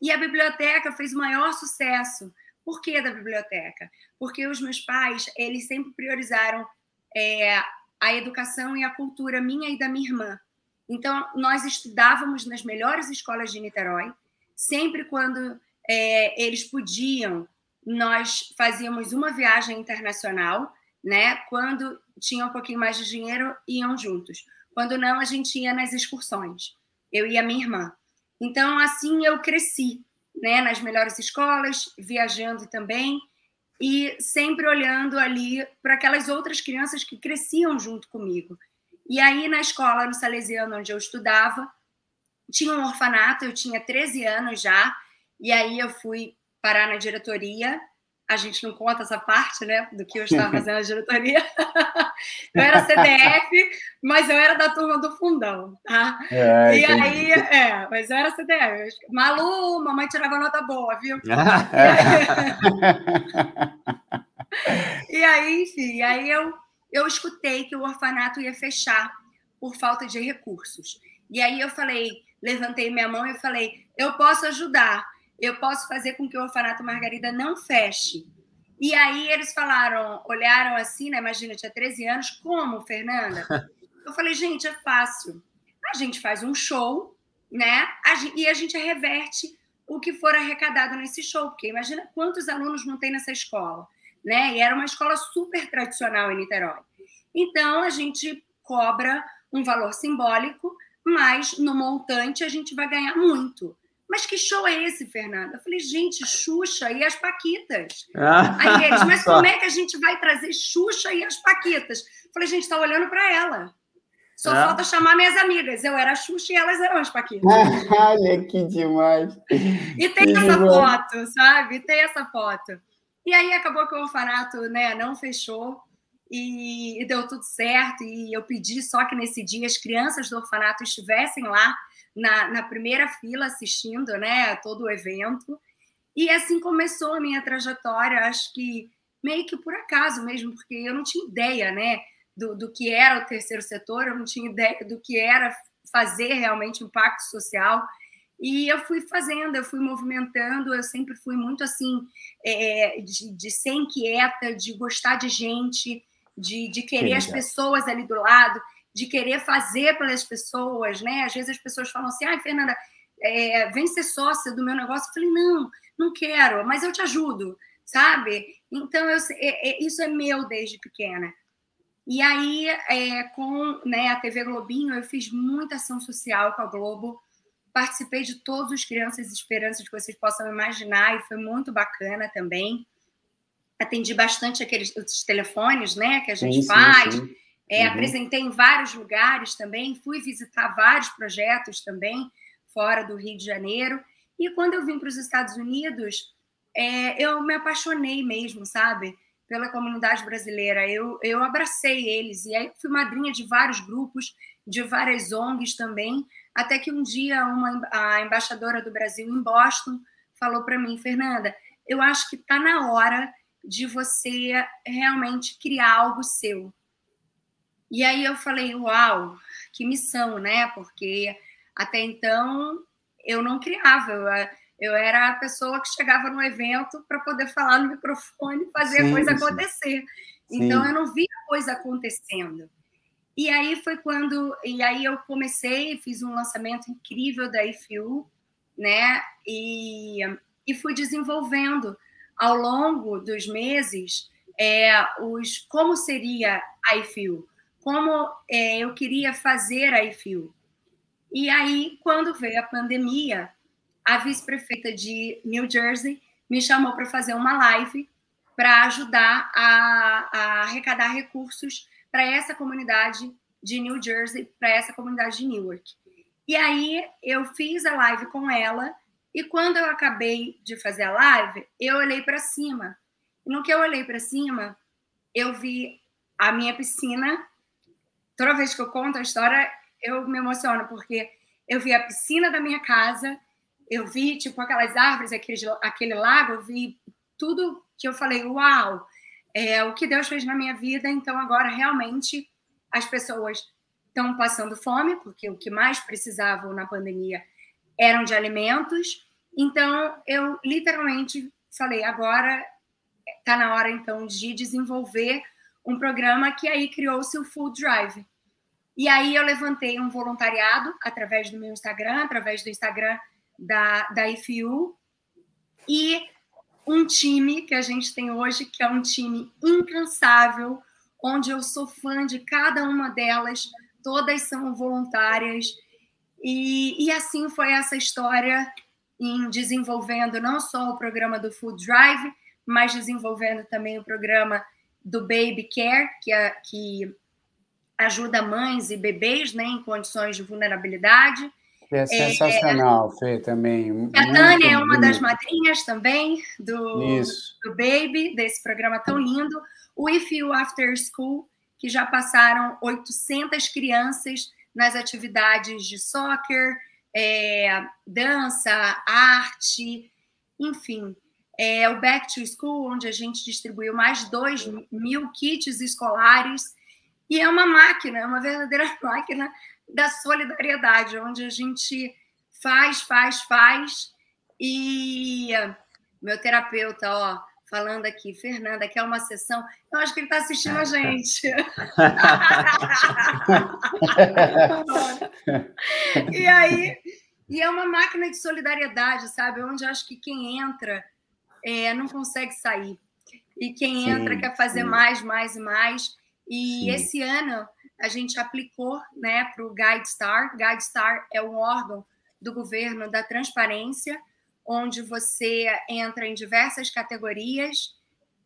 e a biblioteca fez o maior sucesso. Por que da biblioteca? Porque os meus pais, eles sempre priorizaram é, a educação e a cultura minha e da minha irmã. Então, nós estudávamos nas melhores escolas de Niterói. Sempre quando é, eles podiam, nós fazíamos uma viagem internacional, né? Quando tinha um pouquinho mais de dinheiro, iam juntos. Quando não, a gente ia nas excursões. Eu e a minha irmã. Então, assim eu cresci, né, nas melhores escolas, viajando também e sempre olhando ali para aquelas outras crianças que cresciam junto comigo. E aí na escola no Salesiano onde eu estudava, tinha um orfanato, eu tinha 13 anos já, e aí eu fui parar na diretoria a gente não conta essa parte, né, do que eu estava fazendo na diretoria. [LAUGHS] eu era CDF, mas eu era da turma do fundão, tá? É, e aí, é, mas eu era CDF. Malu, mamãe tirava nota boa, viu? [LAUGHS] e aí, enfim, aí eu, eu escutei que o orfanato ia fechar por falta de recursos. E aí eu falei, levantei minha mão e falei, eu posso ajudar eu posso fazer com que o orfanato Margarida não feche. E aí eles falaram, olharam assim, né? Imagina, tinha 13 anos, como, Fernanda? [LAUGHS] Eu falei, gente, é fácil. A gente faz um show, né? e a gente reverte o que for arrecadado nesse show, porque imagina quantos alunos não tem nessa escola, né? E era uma escola super tradicional em Niterói. Então a gente cobra um valor simbólico, mas no montante a gente vai ganhar muito. Mas que show é esse, Fernanda? Eu falei, gente, Xuxa e as Paquitas. Ah, Aí eles, mas [LAUGHS] como é que a gente vai trazer Xuxa e as Paquitas? Eu falei, gente, está olhando para ela. Só é. falta chamar minhas amigas. Eu era a Xuxa e elas eram as Paquitas. [LAUGHS] Olha que demais. E tem que essa demais. foto, sabe? Tem essa foto. E aí acabou que o orfanato né, não fechou e deu tudo certo. E eu pedi só que nesse dia as crianças do orfanato estivessem lá na, na primeira fila assistindo né, todo o evento. E assim começou a minha trajetória, acho que meio que por acaso mesmo, porque eu não tinha ideia né, do, do que era o terceiro setor, eu não tinha ideia do que era fazer realmente impacto social. E eu fui fazendo, eu fui movimentando, eu sempre fui muito assim, é, de, de ser inquieta, de gostar de gente, de, de querer Sim, as pessoas ali do lado, de querer fazer pelas pessoas, né? Às vezes as pessoas falam assim, ai, Fernanda, é, vem ser sócia do meu negócio. Eu falei, não, não quero, mas eu te ajudo, sabe? Então, eu, é, é, isso é meu desde pequena. E aí, é, com né, a TV Globinho, eu fiz muita ação social com a Globo, participei de todos os Crianças Esperanças que vocês possam imaginar, e foi muito bacana também. Atendi bastante aqueles telefones né, que a gente sim, faz. Sim, sim. É, uhum. Apresentei em vários lugares também, fui visitar vários projetos também, fora do Rio de Janeiro. E quando eu vim para os Estados Unidos, é, eu me apaixonei mesmo, sabe? Pela comunidade brasileira. Eu, eu abracei eles. E aí fui madrinha de vários grupos, de várias ONGs também. Até que um dia uma, a embaixadora do Brasil em Boston falou para mim, Fernanda, eu acho que está na hora de você realmente criar algo seu. E aí eu falei, uau, que missão, né? Porque até então eu não criava, eu, eu era a pessoa que chegava no evento para poder falar no microfone e fazer sim, a coisa sim. acontecer. Então sim. eu não via a coisa acontecendo. E aí foi quando e aí eu comecei, fiz um lançamento incrível da IFU, né? E, e fui desenvolvendo ao longo dos meses é, os como seria a IFU, como é, eu queria fazer a IFU. E aí, quando veio a pandemia, a vice-prefeita de New Jersey me chamou para fazer uma live para ajudar a, a, arrecadar recursos para essa comunidade de New Jersey, para essa comunidade de Newark. E aí eu fiz a live com ela e quando eu acabei de fazer a live, eu olhei para cima. No que eu olhei para cima, eu vi a minha piscina. Toda vez que eu conto a história, eu me emociono, porque eu vi a piscina da minha casa, eu vi, tipo, aquelas árvores, aquele, aquele lago, eu vi tudo que eu falei, uau, é o que Deus fez na minha vida, então agora realmente as pessoas estão passando fome, porque o que mais precisavam na pandemia eram de alimentos, então eu literalmente falei, agora está na hora então de desenvolver um programa que aí criou-se o Food Drive, e aí eu levantei um voluntariado através do meu Instagram, através do Instagram da, da IFU, e um time que a gente tem hoje, que é um time incansável, onde eu sou fã de cada uma delas, todas são voluntárias, e, e assim foi essa história em desenvolvendo não só o programa do Food Drive, mas desenvolvendo também o programa do Baby Care, que, é, que ajuda mães e bebês né, em condições de vulnerabilidade. É sensacional, é, Fê, também. A Tânia é uma das madrinhas também do, do Baby, desse programa tão lindo. O If You After School, que já passaram 800 crianças nas atividades de soccer, é, dança, arte, enfim. É, o Back to School, onde a gente distribuiu mais de 2 mil kits escolares e é uma máquina, é uma verdadeira [LAUGHS] máquina da solidariedade, onde a gente faz, faz, faz. E meu terapeuta, ó, falando aqui, Fernanda, que é uma sessão. Eu acho que ele está assistindo a gente. [LAUGHS] e aí, e é uma máquina de solidariedade, sabe? Onde acho que quem entra é, não consegue sair. E quem sim, entra quer fazer sim. mais, mais e mais. E Sim. esse ano a gente aplicou né, para o GuideStar. GuideStar é um órgão do governo da transparência, onde você entra em diversas categorias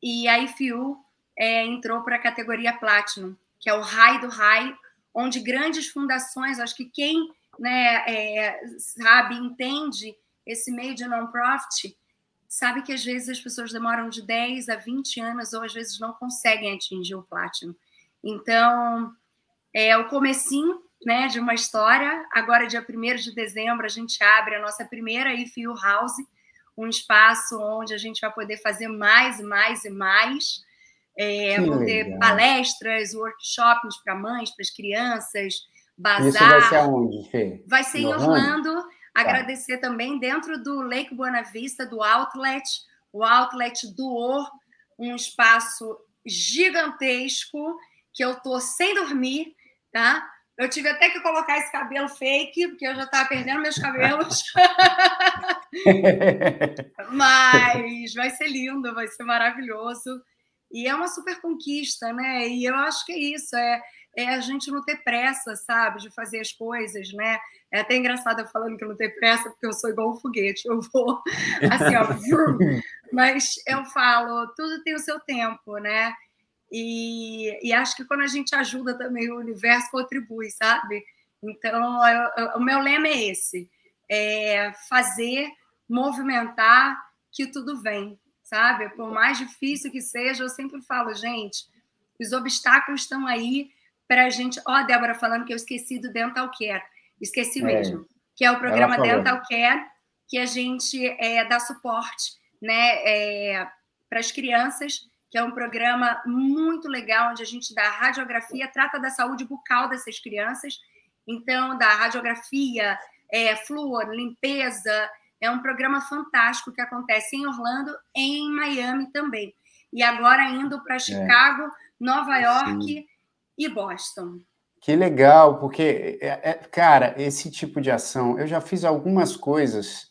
e a IFU é, entrou para a categoria Platinum, que é o high do high, onde grandes fundações, acho que quem né, é, sabe, entende esse meio de non-profit, sabe que às vezes as pessoas demoram de 10 a 20 anos ou às vezes não conseguem atingir o Platinum. Então, é o comecinho né, de uma história. Agora, dia 1 de dezembro, a gente abre a nossa primeira IFU House, um espaço onde a gente vai poder fazer mais, mais e mais. É, vão ter palestras, workshops para mães, para as crianças, bazar. Isso vai ser aonde, Fê? Vai ser em Orlando. Orlando. Tá. Agradecer também dentro do Lake Buena Vista, do Outlet. O Outlet doou um espaço gigantesco que eu tô sem dormir, tá? Eu tive até que colocar esse cabelo fake, porque eu já estava perdendo meus cabelos. [LAUGHS] Mas vai ser lindo, vai ser maravilhoso. E é uma super conquista, né? E eu acho que é isso, é, é a gente não ter pressa, sabe, de fazer as coisas, né? É até engraçado eu falando que eu não tenho pressa, porque eu sou igual um foguete, eu vou [LAUGHS] assim, ó. mas eu falo, tudo tem o seu tempo, né? E, e acho que quando a gente ajuda também, o universo contribui, sabe? Então, eu, eu, o meu lema é esse: é fazer, movimentar, que tudo vem, sabe? Por mais difícil que seja, eu sempre falo, gente, os obstáculos estão aí para a gente. Ó, oh, Débora falando que eu esqueci do Dental Care, esqueci é. mesmo, que é o programa Dental Care, que a gente é, dá suporte né, é, para as crianças que é um programa muito legal, onde a gente dá radiografia, trata da saúde bucal dessas crianças. Então, da radiografia, é, flúor, limpeza. É um programa fantástico que acontece em Orlando, em Miami também. E agora indo para é. Chicago. Nova York Sim. E Boston. Que legal, porque, é, é, cara, esse tipo de ação, eu já fiz algumas coisas,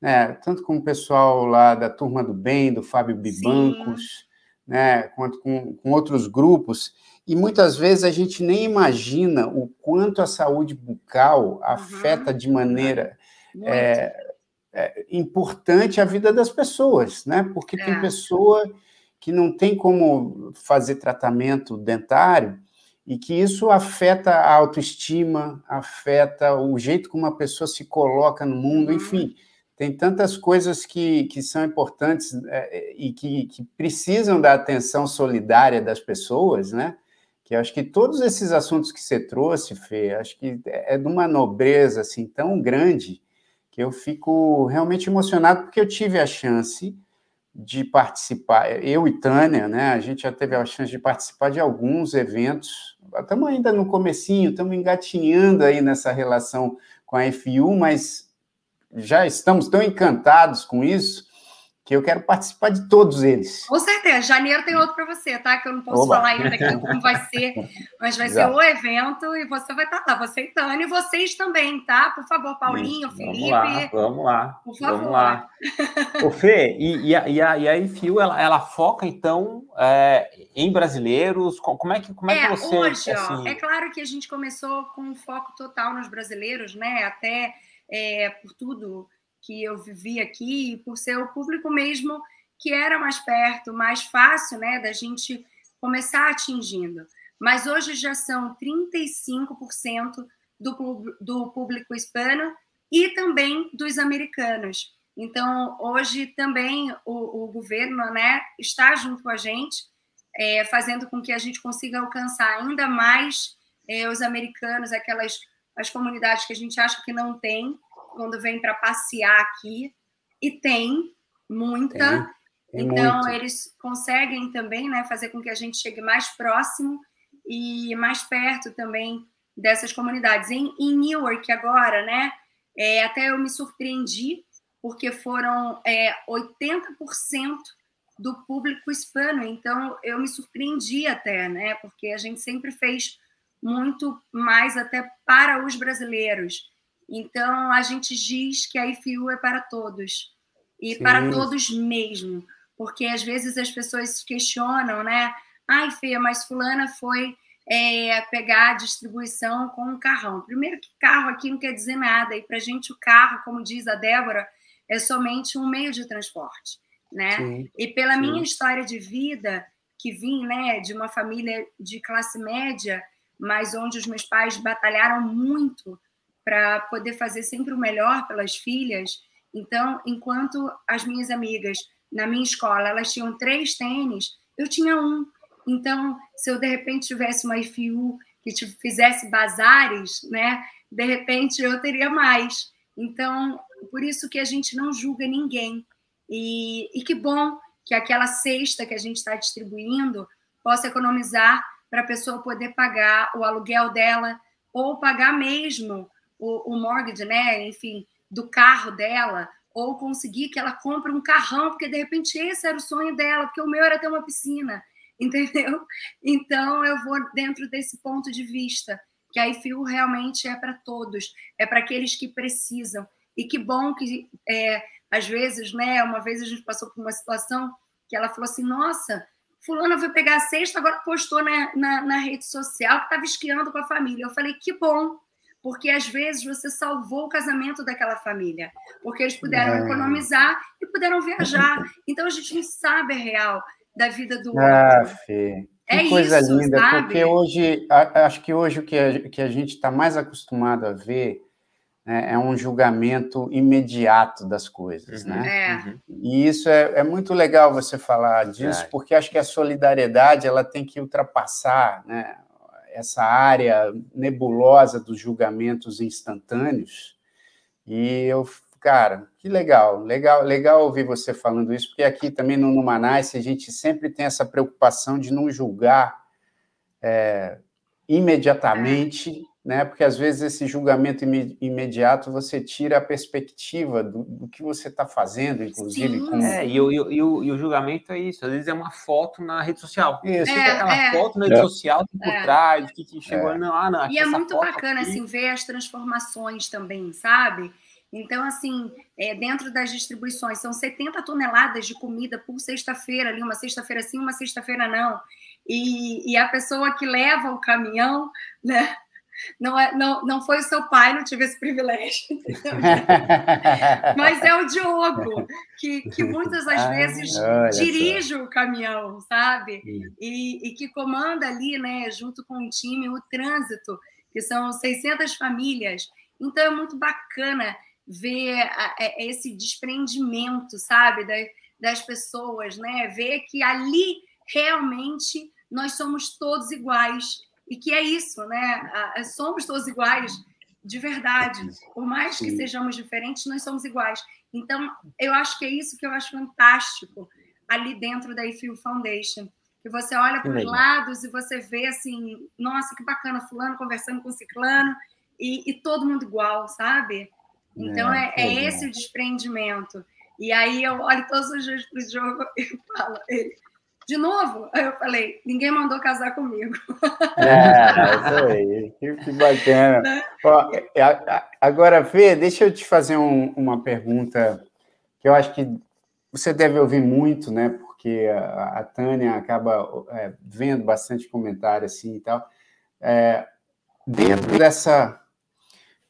né, tanto com o pessoal lá da Turma do Bem, do Fábio Bibancos, né, quanto com, com outros grupos, e muitas vezes a gente nem imagina o quanto a saúde bucal uhum. afeta de maneira é, é, importante a vida das pessoas, né? Porque é. tem pessoa que não tem como fazer tratamento dentário e que isso afeta a autoestima, afeta o jeito como uma pessoa se coloca no mundo, uhum. enfim tem tantas coisas que, que são importantes é, e que, que, precisam da atenção solidária das pessoas, né? Que acho que todos esses assuntos que você trouxe, Fê, acho que é de uma nobreza assim tão grande que eu fico realmente emocionado porque eu tive a chance de participar, eu e Tânia, né? A gente já teve a chance de participar de alguns eventos. Estamos ainda no comecinho, estamos engatinhando aí nessa relação com a FU, mas já estamos tão encantados com isso que eu quero participar de todos eles. Com certeza. Janeiro tem outro para você, tá? Que eu não posso Oba. falar ainda aqui como vai ser, mas vai Exato. ser o evento e você vai estar lá. Você e Tânia, e vocês também, tá? Por favor, Paulinho. Felipe. Vamos lá, vamos lá. Por favor. Vamos lá. Ô, Fê, e, e, a, e a, e a IFIU, ela, ela foca, então, é, em brasileiros? Como é que, como é, é que você... Hoje, assim... ó, é claro que a gente começou com um foco total nos brasileiros, né? Até é, por tudo que eu vivi aqui e por ser o público mesmo que era mais perto, mais fácil né, da gente começar atingindo. Mas hoje já são 35% do, do público hispano e também dos americanos. Então, hoje também o, o governo né, está junto com a gente, é, fazendo com que a gente consiga alcançar ainda mais é, os americanos, aquelas as comunidades que a gente acha que não tem quando vem para passear aqui, e tem muita. Tem, tem então, muito. eles conseguem também né, fazer com que a gente chegue mais próximo e mais perto também dessas comunidades. Em, em Newark, agora, né, é, até eu me surpreendi, porque foram é, 80% do público hispano, então eu me surpreendi até, né, porque a gente sempre fez muito mais até para os brasileiros. Então, a gente diz que a IFU é para todos, e Sim. para todos mesmo, porque às vezes as pessoas questionam, né? Ai, Fê, mas fulana foi é, pegar a distribuição com um carrão. Primeiro que carro aqui não quer dizer nada, e para a gente o carro, como diz a Débora, é somente um meio de transporte, né? Sim. E pela Sim. minha história de vida, que vim, né, de uma família de classe média, mas onde os meus pais batalharam muito para poder fazer sempre o melhor pelas filhas. Então, enquanto as minhas amigas na minha escola elas tinham três tênis, eu tinha um. Então, se eu de repente tivesse uma IFU que fizesse bazares, né, de repente eu teria mais. Então, por isso que a gente não julga ninguém. E, e que bom que aquela cesta que a gente está distribuindo possa economizar para a pessoa poder pagar o aluguel dela ou pagar mesmo o, o mortgage, né? Enfim, do carro dela, ou conseguir que ela compre um carrão, porque de repente esse era o sonho dela, porque o meu era ter uma piscina, [LAUGHS] entendeu? Então eu vou dentro desse ponto de vista, que a IFIU realmente é para todos, é para aqueles que precisam. E que bom que, é, às vezes, né? Uma vez a gente passou por uma situação que ela falou assim: nossa, Fulana foi pegar a cesta, agora postou na, na, na rede social que estava esquiando com a família. Eu falei: que bom, porque às vezes você salvou o casamento daquela família, porque eles puderam é. economizar e puderam viajar. [LAUGHS] Então a gente não sabe a real da vida do ah, outro. Fê. Que é coisa isso, linda, sabe? porque hoje, acho que hoje o que a, que a gente está mais acostumado a ver né, é um julgamento imediato das coisas, uhum, né? É. Uhum. E isso é, é, muito legal você falar disso, é. porque acho que a solidariedade ela tem que ultrapassar, né? Essa área nebulosa dos julgamentos instantâneos. E eu, cara, que legal, legal, legal ouvir você falando isso, porque aqui também no Numanice a gente sempre tem essa preocupação de não julgar é, imediatamente né? Porque às vezes esse julgamento imediato você tira a perspectiva do, do que você está fazendo, inclusive. Com... É, e, o, e, o, e o julgamento é isso, às vezes é uma foto na rede social. Isso. É, aquela é. foto na rede é. social por é. trás, que, que chegou. É. Não, ah, não, e é muito bacana aqui... assim, ver as transformações também, sabe? Então, assim, é, dentro das distribuições, são 70 toneladas de comida por sexta-feira, ali, uma sexta-feira sim, uma sexta-feira não. E, e a pessoa que leva o caminhão, né? Não, é, não, não foi o seu pai, não tive esse privilégio. [LAUGHS] Mas é o Diogo, que, que muitas das vezes dirige só. o caminhão, sabe? E, e, que comanda ali, né, junto com o time, o trânsito, que são 600 famílias. Então é muito bacana ver a, é, esse desprendimento, sabe, das pessoas, né? Ver que ali realmente nós somos todos iguais e que é isso, né? Somos todos iguais de verdade. Por mais que Sim. sejamos diferentes, nós somos iguais. Então, eu acho que é isso que eu acho fantástico ali dentro da IFIL Foundation. Que você olha para os lados e você vê assim, nossa, que bacana, fulano conversando com ciclano, e, e todo mundo igual, sabe? Então, é, é, é esse o desprendimento. E aí eu olho todos os dias para o jogo e falo, ele, de novo? Aí eu falei, ninguém mandou casar comigo. [LAUGHS] É, isso aí, que, que bacana. Né? Ó, é, agora, Fê, deixa eu te fazer um, uma pergunta que eu acho que você deve ouvir muito, né? Porque a, a Tânia acaba é, vendo bastante comentário assim e tal. É, dentro dessa,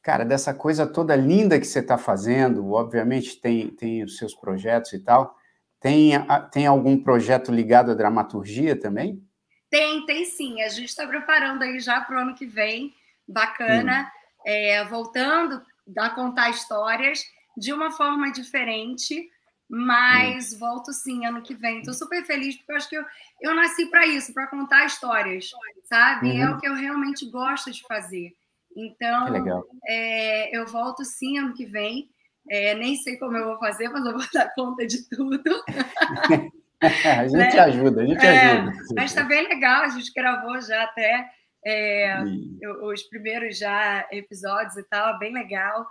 cara, dessa coisa toda linda que você está fazendo, obviamente tem, tem os seus projetos e tal, tem, tem algum projeto ligado à dramaturgia também? Tem, tem sim. A gente está preparando aí já para o ano que vem. Bacana. Hum. É, voltando a contar histórias de uma forma diferente, mas hum. volto sim ano que vem. Estou super feliz porque eu acho que eu, eu nasci para isso, para contar histórias, sabe? Uhum. É o que eu realmente gosto de fazer. Então, é, eu volto sim ano que vem. É, nem sei como eu vou fazer, mas eu vou [LAUGHS] dar conta de tudo. [LAUGHS] a gente né? ajuda, a gente é, ajuda. Mas está bem legal, a gente gravou já até é, os primeiros já episódios e tal, bem legal.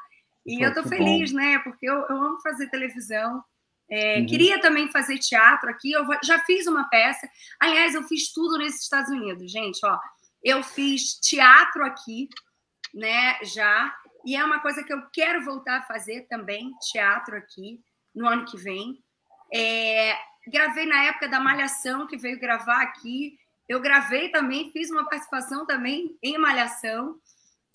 E Pô, eu estou feliz, bom. né? Porque eu, eu, amo fazer televisão. É, uhum. Queria também fazer teatro aqui. Eu já fiz uma peça. Aliás, eu fiz tudo nesses Estados Unidos, gente. Ó, eu fiz teatro aqui, né? Já e é uma coisa que eu quero voltar a fazer também, teatro aqui, no ano que vem. É, gravei na época da Malhação, que veio gravar aqui. Eu gravei também, fiz uma participação também em Malhação.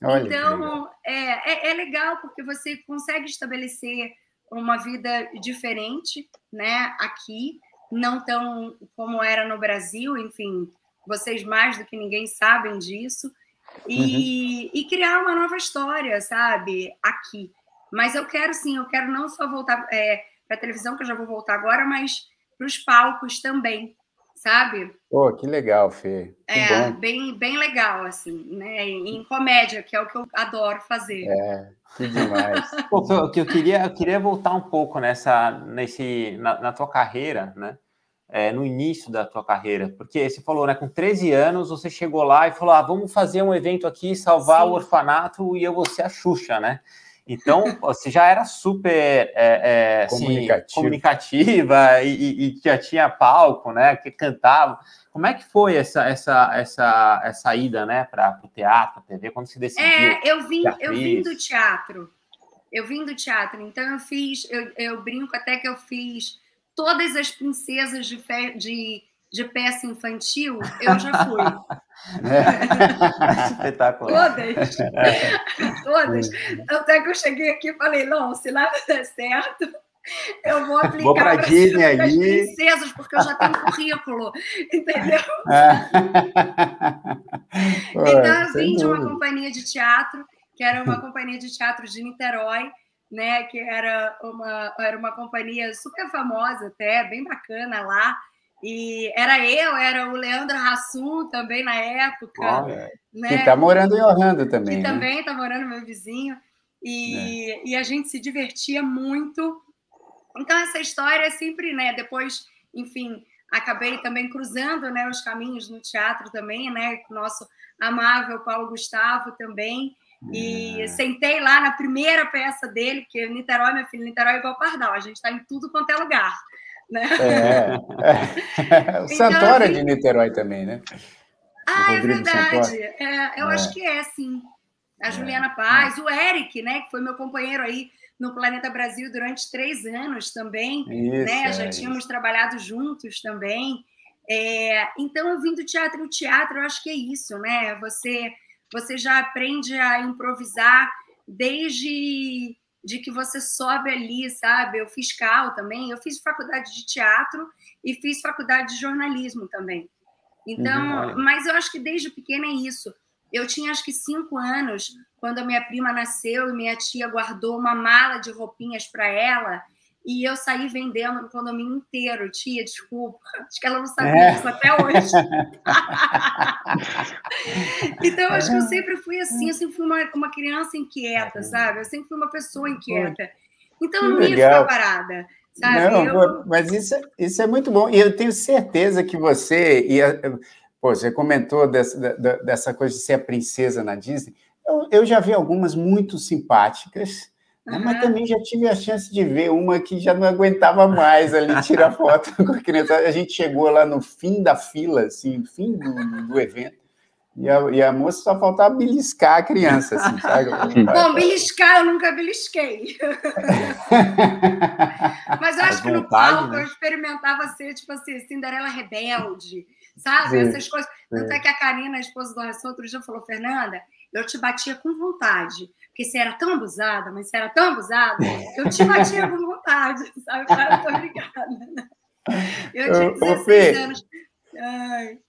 Olha, então, é, é, é, legal porque você consegue estabelecer uma vida diferente né, aqui, não tão como era no Brasil, enfim, vocês mais do que ninguém sabem disso. E, uhum. e criar uma nova história, sabe? Aqui. Mas eu quero sim, eu quero não só voltar é, para a televisão, que eu já vou voltar agora, mas para os palcos também, sabe? Pô, que legal, Fê. Que é, bom. bem, bem legal, assim, né? Em comédia, que é o que eu adoro fazer. É, que demais. [LAUGHS] Pô, eu, eu, queria, eu queria voltar um pouco nessa, nesse, na, na tua carreira, né? É, no início da tua carreira, porque você falou, né, com 13 anos você chegou lá e falou, ah, vamos fazer um evento aqui, salvar Sim. o orfanato e eu vou ser a Xuxa, né? Então, [LAUGHS] você já era super é, é, assim, comunicativa e, e, já tinha palco, né? Que cantava. Como é que foi essa essa essa essa ida, né, para o teatro, TV, quando se decidiu? É, eu vim eu vim do teatro. Eu vim do teatro, então eu fiz, eu, eu brinco até que eu fiz todas as princesas de, fe, de de peça infantil, eu já fui. [LAUGHS] É. [LAUGHS] Espetacular. Todas. [LAUGHS] Todas. Até que eu cheguei aqui e falei, não, se nada der certo, eu vou aplicar vou para Disney as princesas, porque eu já tenho currículo, entendeu? então, eu vim de uma companhia de teatro, que era uma companhia de teatro de Niterói, né, que era uma, era uma companhia super famosa até, bem bacana lá, e era eu, era o Leandro Hassum também na época. Olha, né? Que está morando em Orlando também. Que né? também está morando meu vizinho. E, é. e a gente se divertia muito. Então, essa história é sempre, né? Depois, enfim, acabei também cruzando né, os caminhos no teatro também, né? Com o nosso amável Paulo Gustavo também. E é. sentei lá na primeira peça dele, porque Niterói, minha filha, Niterói é igual Pardal, a gente está em tudo quanto é lugar. Né? É, [LAUGHS] é. [LAUGHS] O então, Santoro assim, é de Niterói também, né? Ah, é verdade. É, eu é. acho que é, sim. A. Juliana Paz, o Eric, né, que foi meu companheiro aí no Planeta Brasil durante três anos também, isso, né? Já tínhamos isso. trabalhado juntos também. Então eu vim do teatro, o teatro eu acho que é isso, né? Você você já aprende a improvisar desde de que você sobe ali, sabe? Eu fiz cal também, eu fiz faculdade de teatro e fiz faculdade de jornalismo também. Então, uhum. mas eu acho que desde pequena é isso. Eu tinha acho que cinco anos quando a minha prima nasceu e minha tia guardou uma mala de roupinhas para ela e eu saí vendendo no condomínio inteiro. Tia, desculpa, acho que ela não sabe é. isso até hoje. [LAUGHS] então, eu acho que eu sempre fui assim, eu sempre fui uma, uma criança inquieta, sabe? Eu sempre fui uma pessoa inquieta. Então, eu não ia ficar parada. Sabe? Não, eu... mas isso, é, isso é muito bom. E eu tenho certeza que você ia. Pô, você comentou dessa, dessa coisa de ser a princesa na Disney. Eu, eu já vi algumas muito simpáticas, Uhum. Mas também já tive a chance de ver uma que já não aguentava mais ali tirar [LAUGHS] foto com a criança. A gente chegou lá no fim da fila, assim, no fim do, do evento, e a, e a, moça só faltava beliscar a criança, assim, sabe? [LAUGHS] Bom, beliscar eu nunca belisquei. [LAUGHS] Mas eu acho que no palco né? eu experimentava ser, tipo assim, Cinderela rebelde, sabe? Sim, Essas coisas. Tanto é que a Karina, a esposa do Arson, outro dia falou, Fernanda, eu te batia com vontade porque você era tão abusada, mas você era tão abusada, eu te batia com vontade, sabe? Cara, tô obrigada. Eu tinha 16 anos. Ai.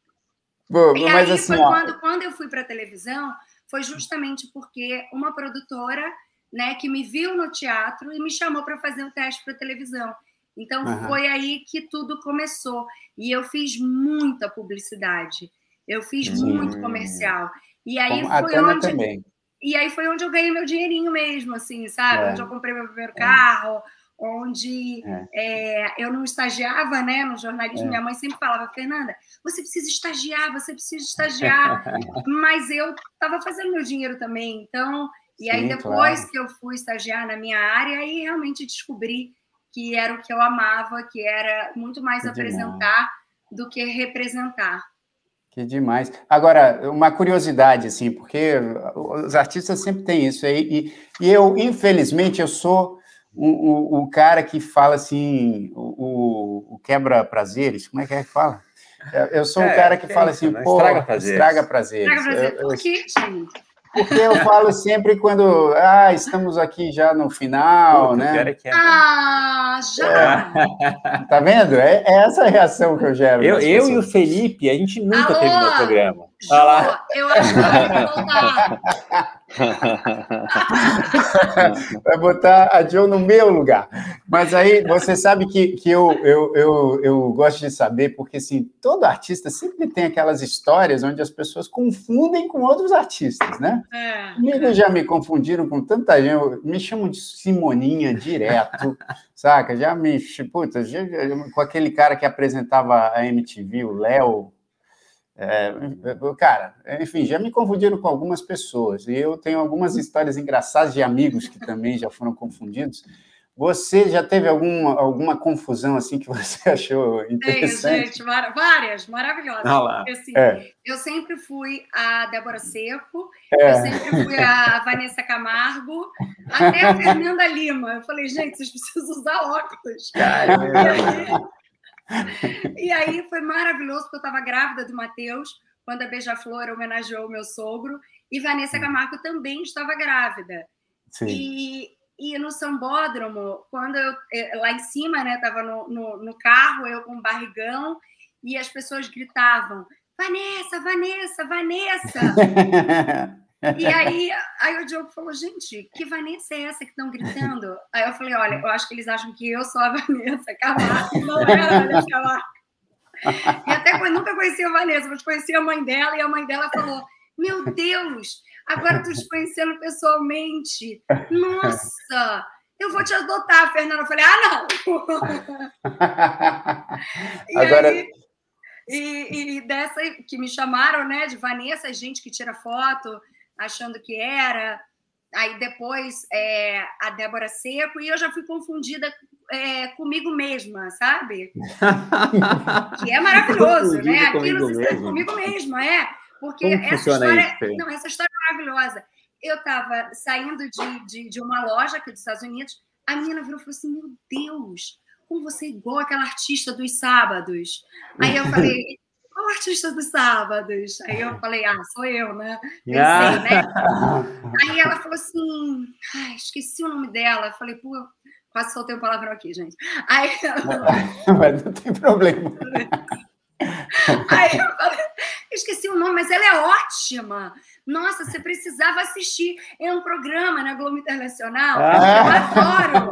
Bom, e mas aí assim, foi ó... quando, quando eu fui para a televisão, foi justamente porque uma produtora né, que me viu no teatro e me chamou para fazer um teste para televisão. Então uhum. foi aí que tudo começou. E eu fiz muita publicidade. Eu fiz muito comercial. E aí Como foi onde. Também. E aí foi onde eu ganhei meu dinheirinho mesmo, assim, sabe? É. Onde eu comprei meu primeiro carro, onde é. É, eu não estagiava, né, no jornalismo. É. Minha mãe sempre falava, Fernanda, você precisa estagiar, você precisa estagiar. [LAUGHS] Mas eu estava fazendo meu dinheiro também, então. E aí depois claro. que eu fui estagiar na minha área, aí realmente descobri que era o que eu amava, que era muito mais apresentar do que representar. Que demais. Agora, uma curiosidade, assim, porque os artistas sempre têm isso aí, e, e eu, infelizmente, eu sou o, o, o, cara que fala assim, o, o quebra-prazeres, como é que é que fala? Eu sou o é, cara que é fala assim, né? pô, estraga prazeres. Estraga prazeres. Estraga prazeres. Por quê, gente? Porque eu falo sempre quando, ah, estamos aqui já no final, Pô, né? É ah, já! É. [LAUGHS] Tá vendo? É, é, essa a reação que eu gero. Eu, eu e o Felipe, a gente nunca Alô? terminou o programa. Ju, eu acho que vai voltar. [LAUGHS] [LAUGHS] vai botar a Jo no meu lugar. Mas aí você sabe que, que eu, eu, eu, eu gosto de saber, porque assim, todo artista sempre tem aquelas histórias onde as pessoas confundem com outros artistas, né? É. Comigo já me confundiram com tanta gente, me chamam de Simoninha direto, [LAUGHS] saca? Já me. Puta, já, com aquele cara que apresentava a MTV, o Léo. É, cara, enfim, já me confundiram com algumas pessoas e eu tenho algumas histórias engraçadas de amigos que também já foram confundidos. Você já teve alguma, alguma confusão assim que você [LAUGHS] achou interessante? Tenho, gente, várias, maravilhosas. Ah Porque, assim, é. Eu sempre fui a Débora Seco, é. eu sempre fui a Vanessa Camargo, até a Fernanda Lima. Eu falei, gente, vocês precisam usar óculos. Caramba. E aí foi maravilhoso, porque eu estava grávida do Matheus, quando a Beija-Flor homenageou o meu sogro, e Vanessa. Camargo também estava grávida. Sim. E, e no Sambódromo, quando eu, eh, lá em cima, né, estava no, no, no carro, eu com barrigão, e as pessoas gritavam: Vanessa, Vanessa, Vanessa! [LAUGHS] E aí, aí o Diogo falou, gente, que Vanessa é essa que estão gritando? Aí eu falei, olha, eu acho que eles acham que eu sou a [LAUGHS] Vanessa Camargo, não é a Vanessa Camargo. E até quando nunca conhecia a Vanessa, mas conhecia a mãe dela, e a mãe dela falou, meu Deus, agora estou te conhecendo pessoalmente. Nossa, eu vou te adotar, Fernanda. Eu falei, ah, não! [LAUGHS] e agora... aí... E, e, dessa que me chamaram, né, de Vanessa, gente que tira foto, achando que era. Aí depois é, a Débora Seco, e eu já fui confundida é, comigo mesma, sabe? [LAUGHS] que é maravilhoso, né? Aquilo mesmo. comigo mesma, é. Porque essa história, isso, não, essa história é maravilhosa. Eu estava saindo de, de, de, uma loja aqui dos Estados Unidos, a menina virou e falou assim: Meu Deus, como você é igual aquela artista dos sábados. Aí eu falei: [LAUGHS] qual artista dos sábados? Aí eu falei, ah, sou eu, né? Pensei, ah. né? [LAUGHS] Aí ela falou assim, ai, esqueci o nome dela. Eu falei, pô, quase soltei um palavrão aqui, gente. Aí ela... Mas [LAUGHS] não tem problema. [LAUGHS] Aí eu falei, esqueci o nome, mas ela é ótima. Nossa, você precisava assistir. É um programa na Globo Internacional. Ah. Eu adoro.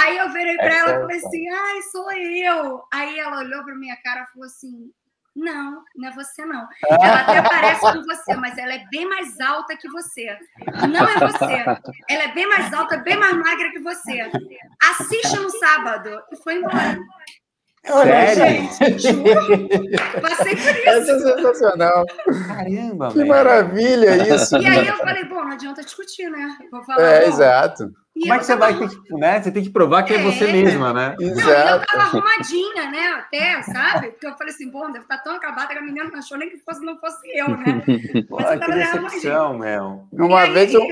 Aí eu virei para ela e falei assim: ai, sou eu. Aí ela olhou para minha cara e falou assim: não, não é você, não. Ela até parece com você, mas ela é bem mais alta que você. Não é você. Ela é bem mais alta, bem mais magra que você. Assiste no sábado. E foi embora. Sério? Gente, [LAUGHS] Passei por isso. Essa é sensacional. Caramba, Que maravilha [LAUGHS] isso. E aí eu falei, bom, não adianta discutir, né? Vou falar, é, exato. Como é que você vai ter que, né? Você tem que provar que é, é você mesma, né? Não, Exato. eu tava arrumadinha, né? Até, sabe? Porque eu falei assim, bom, deve estar tá tão acabada que a menina não achou nem que fosse, não fosse eu, né? Pô, [LAUGHS] Mas eu tava que decepção, Mel. Uma aí, vez, eu,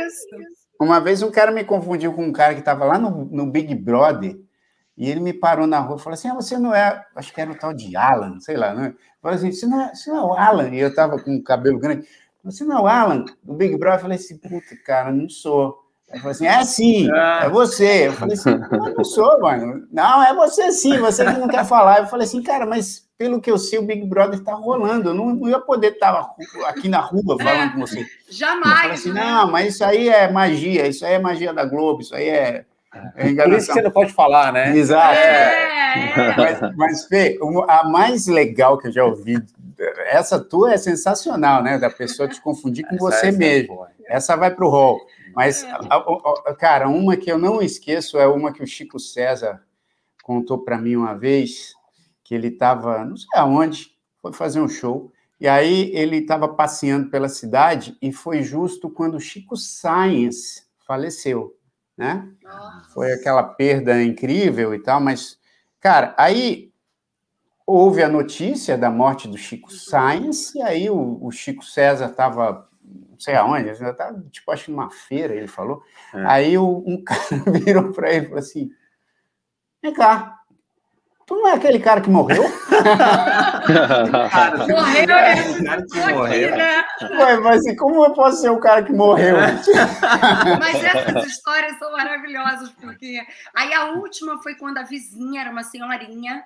uma vez um cara me confundiu com um cara que estava lá no, no Big Brother e ele me parou na rua e falou assim: ah, você não é. Acho que era o tal de Alan, sei lá, né? Falou assim: você não é, você não é o Alan. E eu estava com o cabelo grande. Você não é o Alan do Big Brother? Eu falei assim: puta, cara, não sou. Ele falou assim: é sim, é você. Eu falei assim: eu não sou, mano. Não, é você sim, você que não quer falar. Eu falei assim: cara, mas pelo que eu sei, o Big Brother está rolando. Eu não, não, ia poder estar aqui na rua falando é, com você. Jamais. Eu falei assim: né? não, mas isso aí é magia, isso aí é magia da Globo, isso aí é é Por isso que você não pode falar, né? Exato. É, é. Mas, mas, Fê, a mais legal que eu já ouvi, essa tua é sensacional, né? Da pessoa te confundir com essa, você essa é mesmo. É essa vai para o rol. Mas, é. cara, uma que eu não esqueço é uma que o Chico César contou para mim uma vez, que ele estava, não sei aonde, foi fazer um show, e aí ele estava passeando pela cidade e foi justo quando o Chico Sainz faleceu né? Nossa. Foi aquela perda incrível e tal, mas, cara, aí houve a notícia da morte do Chico uhum. Sainz, e aí o, o Chico César estava, não sei aonde, estava, tipo, acho que numa feira, ele falou. É. Aí o, um [LAUGHS] cara virou para ele e falou assim: vem cá, Tu não é aquele cara que morreu? morreu, né? Cara que morreu. Né? Ué, mas como eu posso ser o cara que morreu? mas essas histórias são maravilhosas, porque aí a última foi quando a vizinha era uma senhorinha,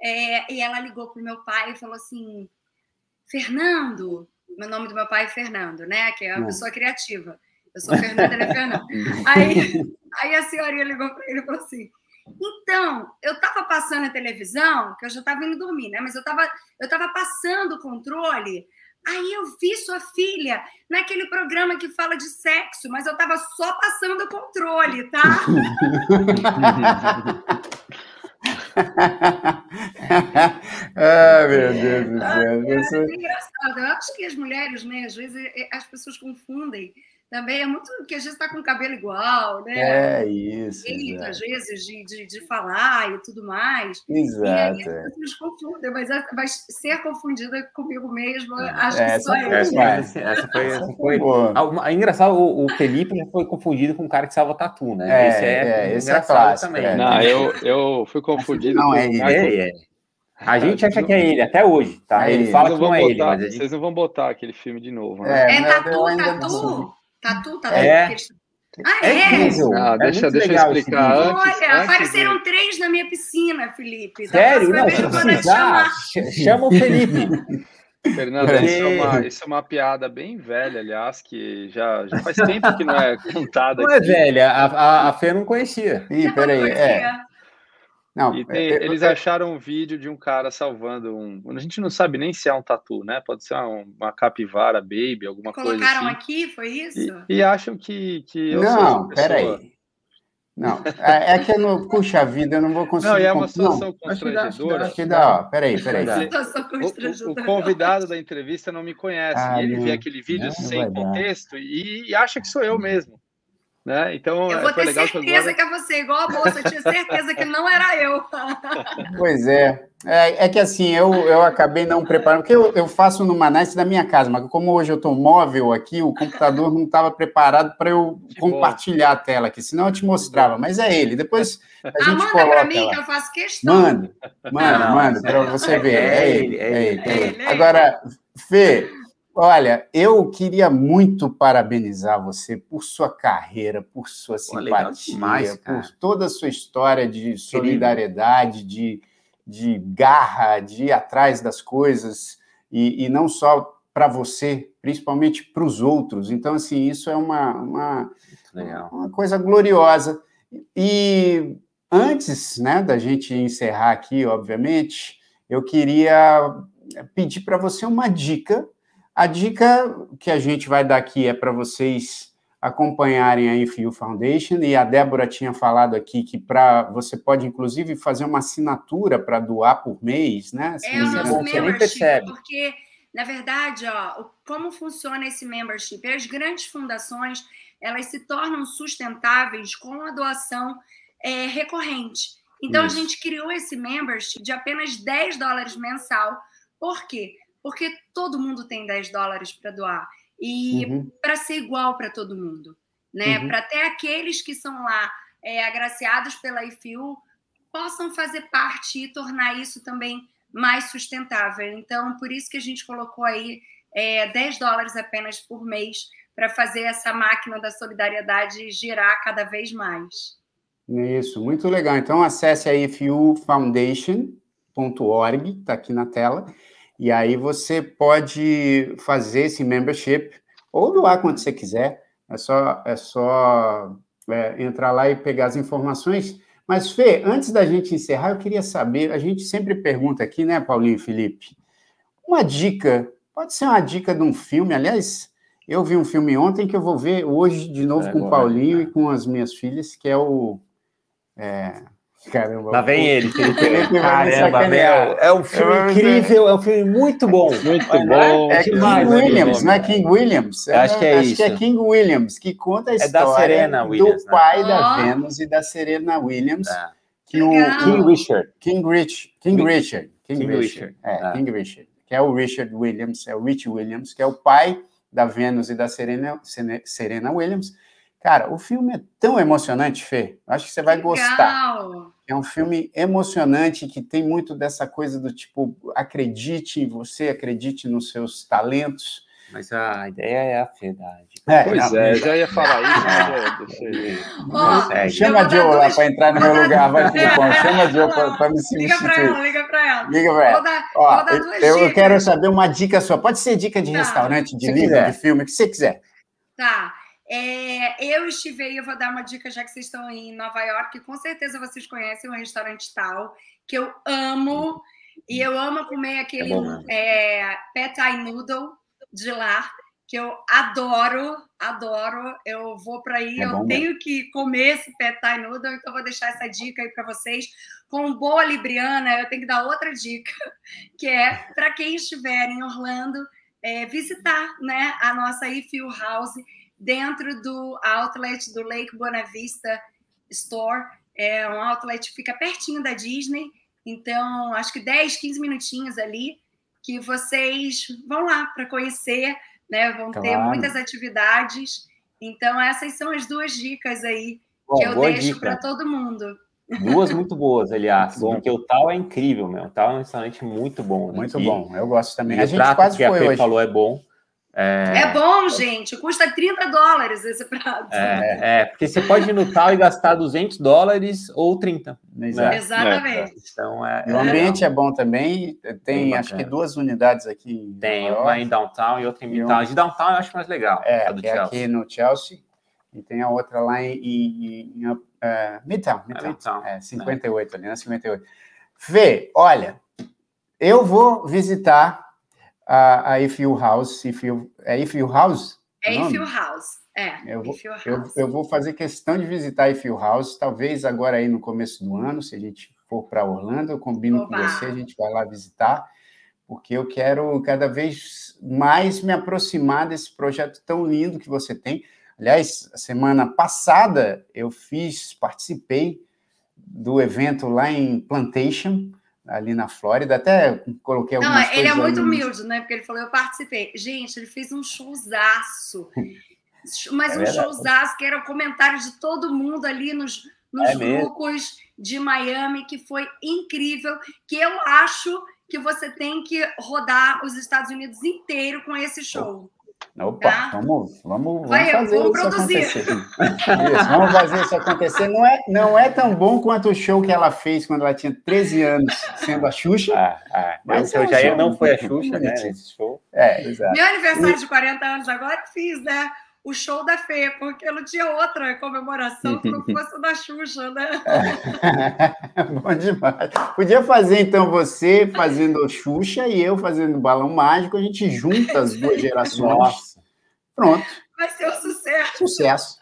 é, e ela ligou pro meu pai e falou assim: Fernando, o nome do meu pai é Fernando, né? Que é uma é. pessoa criativa. Eu sou Fernanda, ele é Fernando. Aí, aí a senhorinha ligou para ele e falou assim: então, eu estava passando a televisão, que eu já estava indo dormir, né? Mas eu estava eu tava passando o controle. Aí eu vi sua filha naquele programa que fala de sexo, mas eu estava só passando o controle, tá? [LAUGHS] ah, meu Deus do céu. É, é engraçado. Eu acho que as mulheres, né, às vezes as pessoas confundem também é muito que a gente está com o cabelo igual, né? É isso. Jeito, às vezes, de, de, de, falar e tudo mais. Exato. E aí as é. pessoas confundem, mas vai ser confundida comigo mesmo, acho que só eu. Essa, essa, essa foi. Essa foi, foi é engraçado, o, o Felipe foi confundido com um cara que salva tatu, né? É, esse é, é esse é clássico. Também. É. Não, eu, eu fui confundido. Não, é, é, é. A gente acha que é ele, até hoje, tá? Ele fala que não é ele. Mas gente... Vocês não vão botar aquele filme de novo, né? É, é tatu, tatu. Tatu, tatu. É. Ah, é? é incrível. Ah, deixa, é deixa eu explicar antes. Olha, antes apareceram de... três na minha piscina, Felipe. Sério? Não, se precisar, chama o Felipe. [LAUGHS] Fernanda, isso, é uma, isso é uma piada bem velha, aliás, que já, já faz tempo que não é [LAUGHS] contada. Não é aqui. é velha, a, a, a Fê não conhecia. Ih, peraí, é. Não, e tem, é, eles acharam um vídeo de um cara salvando um. A gente não sabe nem se é um tatu, né? Pode ser uma, uma capivara, baby, alguma Colocaram coisa. Colocaram assim. aqui, foi isso? E, e, acham que, que eu Não, peraí. Não, é, é que eu não. Puxa vida, eu não vou conseguir. Não, é uma situação não, constrangedora. Acho que dá, peraí, peraí. O, o, convidado da entrevista não me conhece. Ah, ele vê aquele vídeo sem contexto e, e acha que sou eu mesmo. Né? Então, eu vou ter certeza que, agora... que é você, igual a bolsa, eu tinha certeza que não era eu. [LAUGHS] Pois é. é. É, que assim, eu, eu acabei não preparando, porque eu, eu faço no Manaus da minha casa, mas como hoje eu estou móvel aqui, o computador não estava preparado para eu [LAUGHS] que compartilhar bom. a tela aqui, senão eu te mostrava. Mas é ele, depois a ah, gente coloca. Manda para mim, lá. que eu faço questão. Manda, manda, manda, para você ver. É, ele, é ele. É ele. Agora, Fê, Olha, eu queria muito parabenizar você por sua carreira, por sua simpatia, demais, por toda a sua história de solidariedade, de, de garra, de ir atrás das coisas, e, e não só para você, principalmente para os outros. Então, assim, isso é uma, uma, uma coisa gloriosa. E antes né, da gente encerrar aqui, obviamente, eu queria pedir para você uma dica a dica que a gente vai dar aqui é para vocês acompanharem a IFU Foundation, e a Débora tinha falado aqui que para você pode, inclusive, fazer uma assinatura para doar por mês, né? Assim, é o nosso membership, porque, na verdade, ó, como funciona esse membership? As grandes fundações, elas se tornam sustentáveis com a doação é, recorrente. Então, Isso. a gente criou esse membership de apenas 10 dólares mensal. Por quê? Porque todo mundo tem 10 dólares para doar. E uhum. para ser igual para todo mundo, né? Uhum. Para até aqueles que são lá é, agraciados pela IFU possam fazer parte e tornar isso também mais sustentável. Então, por isso que a gente colocou aí é, 10 dólares apenas por mês para fazer essa máquina da solidariedade girar cada vez mais. Isso, muito legal. Então, acesse a ifufoundation.org, está aqui na tela, e aí você pode fazer esse membership ou doar quando você quiser. É só, é só é, entrar lá e pegar as informações. Mas, Fê, antes da gente encerrar, eu queria saber, a gente sempre pergunta aqui, né, Paulinho e Felipe? Uma dica, pode ser uma dica de um filme, aliás, eu vi um filme ontem que eu vou ver hoje de novo é, com o Paulinho e com as minhas filhas, que é o... É, Caramba. Lá vem ele, Felipe. Caramba, velho. É um filme incrível, é um filme muito bom. Muito bom. É, King Williams, não é King Williams? acho que é acho isso. Acho que é King Williams, que conta a é história Williams, do né? pai da Venus e da Serena Williams. É. Que o King Richard. King Rich, King Richard. King, King Richard. Richard. É, ah. King Richard. Que é o Richard Williams, é o Rich Williams, que é o pai da Venus e da Serena, Serena Williams Cara, o filme é tão emocionante, Fê. Acho que você vai Legal. gostar. É um filme emocionante que tem muito dessa coisa do tipo, acredite em você, acredite nos seus talentos. Mas a ideia é a verdade. É, pois é, eu já ia falar isso, [LAUGHS] mas eu, Chama a Joe lá para entrar no meu lugar, vai, Filipão. Chama a Joe para me substituir. Liga para ela, liga para ela. Liga para ela. Vou dar, Ó, vou dar duas eu, eu quero saber uma dica sua. Pode ser dica de tá. restaurante, de livro, de filme, o que você quiser. Tá. É, eu estive aí, eu vou dar uma dica, já que vocês estão em Nova York, com certeza vocês conhecem um restaurante tal, que eu amo, e eu amo comer aquele é, é, pet thai noodle de lá que eu adoro, adoro. Eu vou para aí, é eu tenho que comer esse pet thai noodle, então vou deixar essa dica aí para vocês. Com boa libriana, eu tenho que dar outra dica, [LAUGHS] que é para quem estiver em Orlando, é, visitar né, a nossa Ifil House dentro do outlet do Lake Buena Vista Store. É um outlet que fica pertinho da Disney, então acho que 10, 15 minutinhos ali que vocês vão lá para conhecer né? Vão claro. ter muitas atividades. Então, essas são as duas dicas aí Bom, que eu deixo para todo mundo. Duas muito boas, aliás, [LAUGHS] bom. porque o tal é incrível, meu. O tal é um restaurante muito bom. Né? Muito bom, eu gosto também. a gente quase que foi a hoje. falou é bom. É... é... bom, gente. Custa 30 dólares esse prato. É, é, porque você pode ir no tal e gastar 200 dólares ou 30. Né? Exatamente. Então, é, o ambiente é bom também. Tem, acho que duas unidades aqui. Tem, uma em Downtown e outra em Midtown. De Downtown eu acho mais legal. É, que é aqui no Chelsea. E tem a outra lá em, em, em uh, Midtown. Midtown. Midtown. É, 58 ali, né? 58. Fê, olha, eu vou visitar a, a If You House. If you, é If You House? É If You House. É, eu vou, eu, eu, vou fazer questão de visitar If You House, talvez agora aí no começo do ano, se a gente for para Orlando, eu combino Oba. com você, a gente vai lá visitar, porque eu quero cada vez mais me aproximar desse projeto tão lindo que você tem. Aliás, semana passada eu fiz, participei do evento lá em Plantation, ali na Flórida, até coloquei algumas Não, ele é muito humilde, né? Porque ele falou, eu participei. Gente, ele fez um showzaço. [LAUGHS] Mas é um verdade. showzaço que era o comentário de todo mundo ali nos, nos é grupos mesmo. de Miami, que foi incrível, que eu acho que você tem que rodar os Estados Unidos inteiro com esse show. Opa, tá? vamos, vamos, Vai, vamos fazer isso produzir. acontecer. Isso, vamos fazer isso acontecer. Não é, não é tão bom quanto o show que ela fez quando ela tinha 13 anos, sendo a Xuxa. Ah, ah, mas eu já não foi a Xuxa, né? Nesse show. É, exato. Meu aniversário de 40 anos agora fiz, né? O show da Fê, porque não tinha outra comemoração [LAUGHS] que não fosse da Xuxa, né? [LAUGHS] Bom demais. Podia fazer, então, você fazendo Xuxa e eu fazendo Balão Mágico, a gente junta as duas gerações. Nossa. Pronto. Vai ser um sucesso. Sucesso.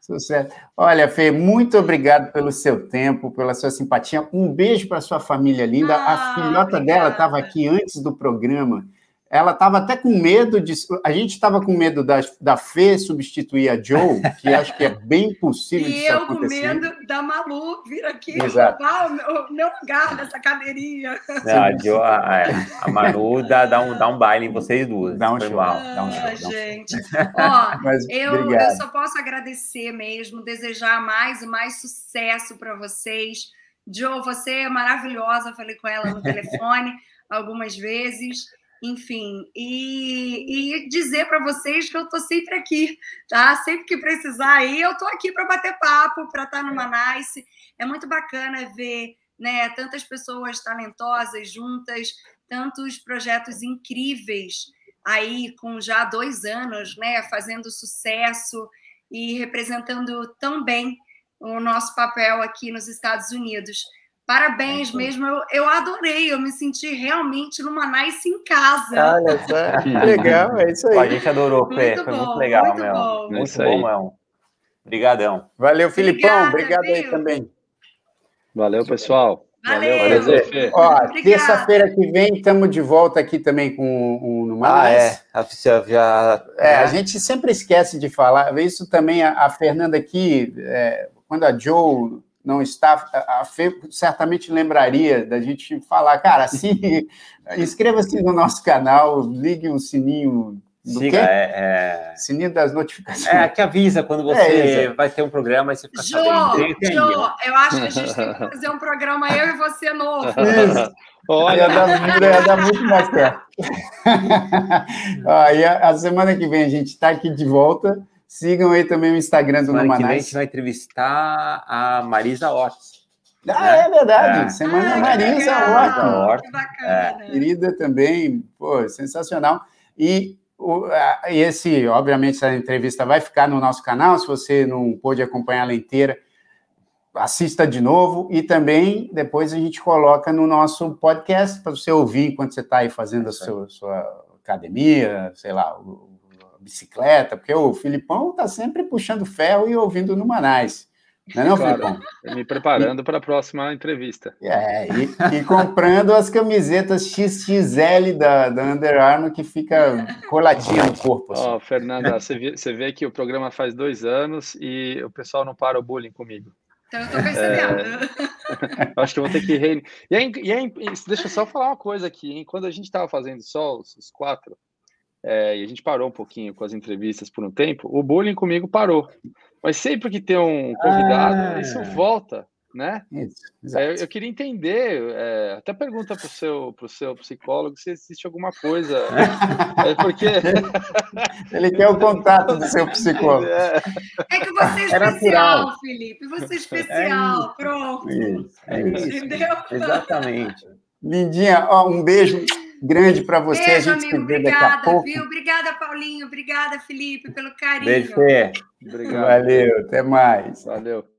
Sucesso. Olha, Fê, muito obrigado pelo seu tempo, pela sua simpatia. Um beijo para sua família linda. Ah, a filhota obrigada. dela estava aqui antes do programa ela estava até com medo de. A gente estava com medo da, da Fê substituir a Joe, que acho que é bem possível e eu com medo da Malu vir aqui Exato. roubar o meu, meu lugar nessa cadeirinha. Não, a, Joe, a, a Manu dá, dá, um, dá um baile em vocês duas. Dá um show. Mal, dá um show. Ah, gente. [LAUGHS] Ó, Mas, eu, eu só posso agradecer mesmo, desejar mais e mais sucesso para vocês. Joe, você é maravilhosa, falei com ela no telefone algumas vezes enfim, e, e dizer para vocês que eu estou sempre aqui, tá? Sempre que precisar aí, eu estou aqui para bater papo, para estar tá no Manice. É muito bacana ver né, tantas pessoas talentosas juntas, tantos projetos incríveis aí com já dois anos, né, fazendo sucesso e representando tão bem o nosso papel aqui nos Estados Unidos. Parabéns mesmo, eu, eu adorei, eu me senti realmente numa nice em casa. Olha [LAUGHS] só, legal, é isso aí. A gente adorou, Fê, foi bom, muito legal, muito meu. Bom. Muito é bom, meu. Obrigadão. Valeu, Filipão, Obrigada, obrigado aí também. Valeu, pessoal. Valeu, Valeu, Fê. Ó, terça-feira que vem estamos de volta aqui também com o no Ah, é. A, já, é, a gente sempre esquece de falar. Isso também, a, a Fernanda aqui, é, quando a Joe não está, a Fê certamente lembraria da gente falar, cara, assim, [LAUGHS] inscreva-se no nosso canal, ligue o sininho Do Siga, é, é... Sininho das notificações. É, que avisa quando você é vai ter um programa e você fica Jô, sabendo. Jô, eu acho que a gente tem que fazer um programa eu e você novo. Isso. [LAUGHS] Olha, ia dar, muito mais certo. [LAUGHS] Ó, a, a, semana que vem a gente está aqui de volta. Sigam aí também o Instagram do Numanais. a gente vai entrevistar a Marisa Ortiz. Ah, né? é verdade. É. Semana ah, Marisa Horta. Que bacana. É. Querida também, pô, sensacional. E o, a, esse, obviamente, essa entrevista vai ficar no nosso canal. Se você não pôde acompanhar ela inteira, assista de novo. E também depois a gente coloca no nosso podcast para você ouvir enquanto você está aí fazendo a sua, sua academia, sei lá, bicicleta, porque o Filipão está sempre puxando ferro e ouvindo no Manais. Não é não, claro, Filipão? Me preparando para a próxima entrevista. É, e, e, comprando as camisetas XXL da, da Under Armour que fica colatinha no corpo. Assim. Ó, oh, Fernanda, você vê, você vê que o programa faz dois anos e o pessoal não para o bullying comigo. Então eu tô percebendo. É, [LAUGHS] acho que eu vou ter que rein... e, é, e é, deixa eu só falar uma coisa aqui, hein? Quando a gente estava fazendo só os, os quatro, é, e a gente parou um pouquinho com as entrevistas por um tempo, o bullying comigo parou. Mas sempre que tem um convidado, ah, isso volta, né? Isso, é, eu queria entender, é, até pergunta para o seu, pro seu psicólogo se existe alguma coisa. [LAUGHS] é porque. [LAUGHS] Ele quer o contato do seu psicólogo. É, é que você é especial, Felipe. Você é especial. É Pronto. Isso, é isso. Entendeu? Exatamente. Lindinha, ó, um beijo grande para você. Beijo, a gente amigo, se vê obrigada, daqui a pouco. Viu? Obrigada, Paulinho. Obrigada, Felipe, pelo carinho. Beijo, Fê. Obrigado. Valeu, até mais. Valeu.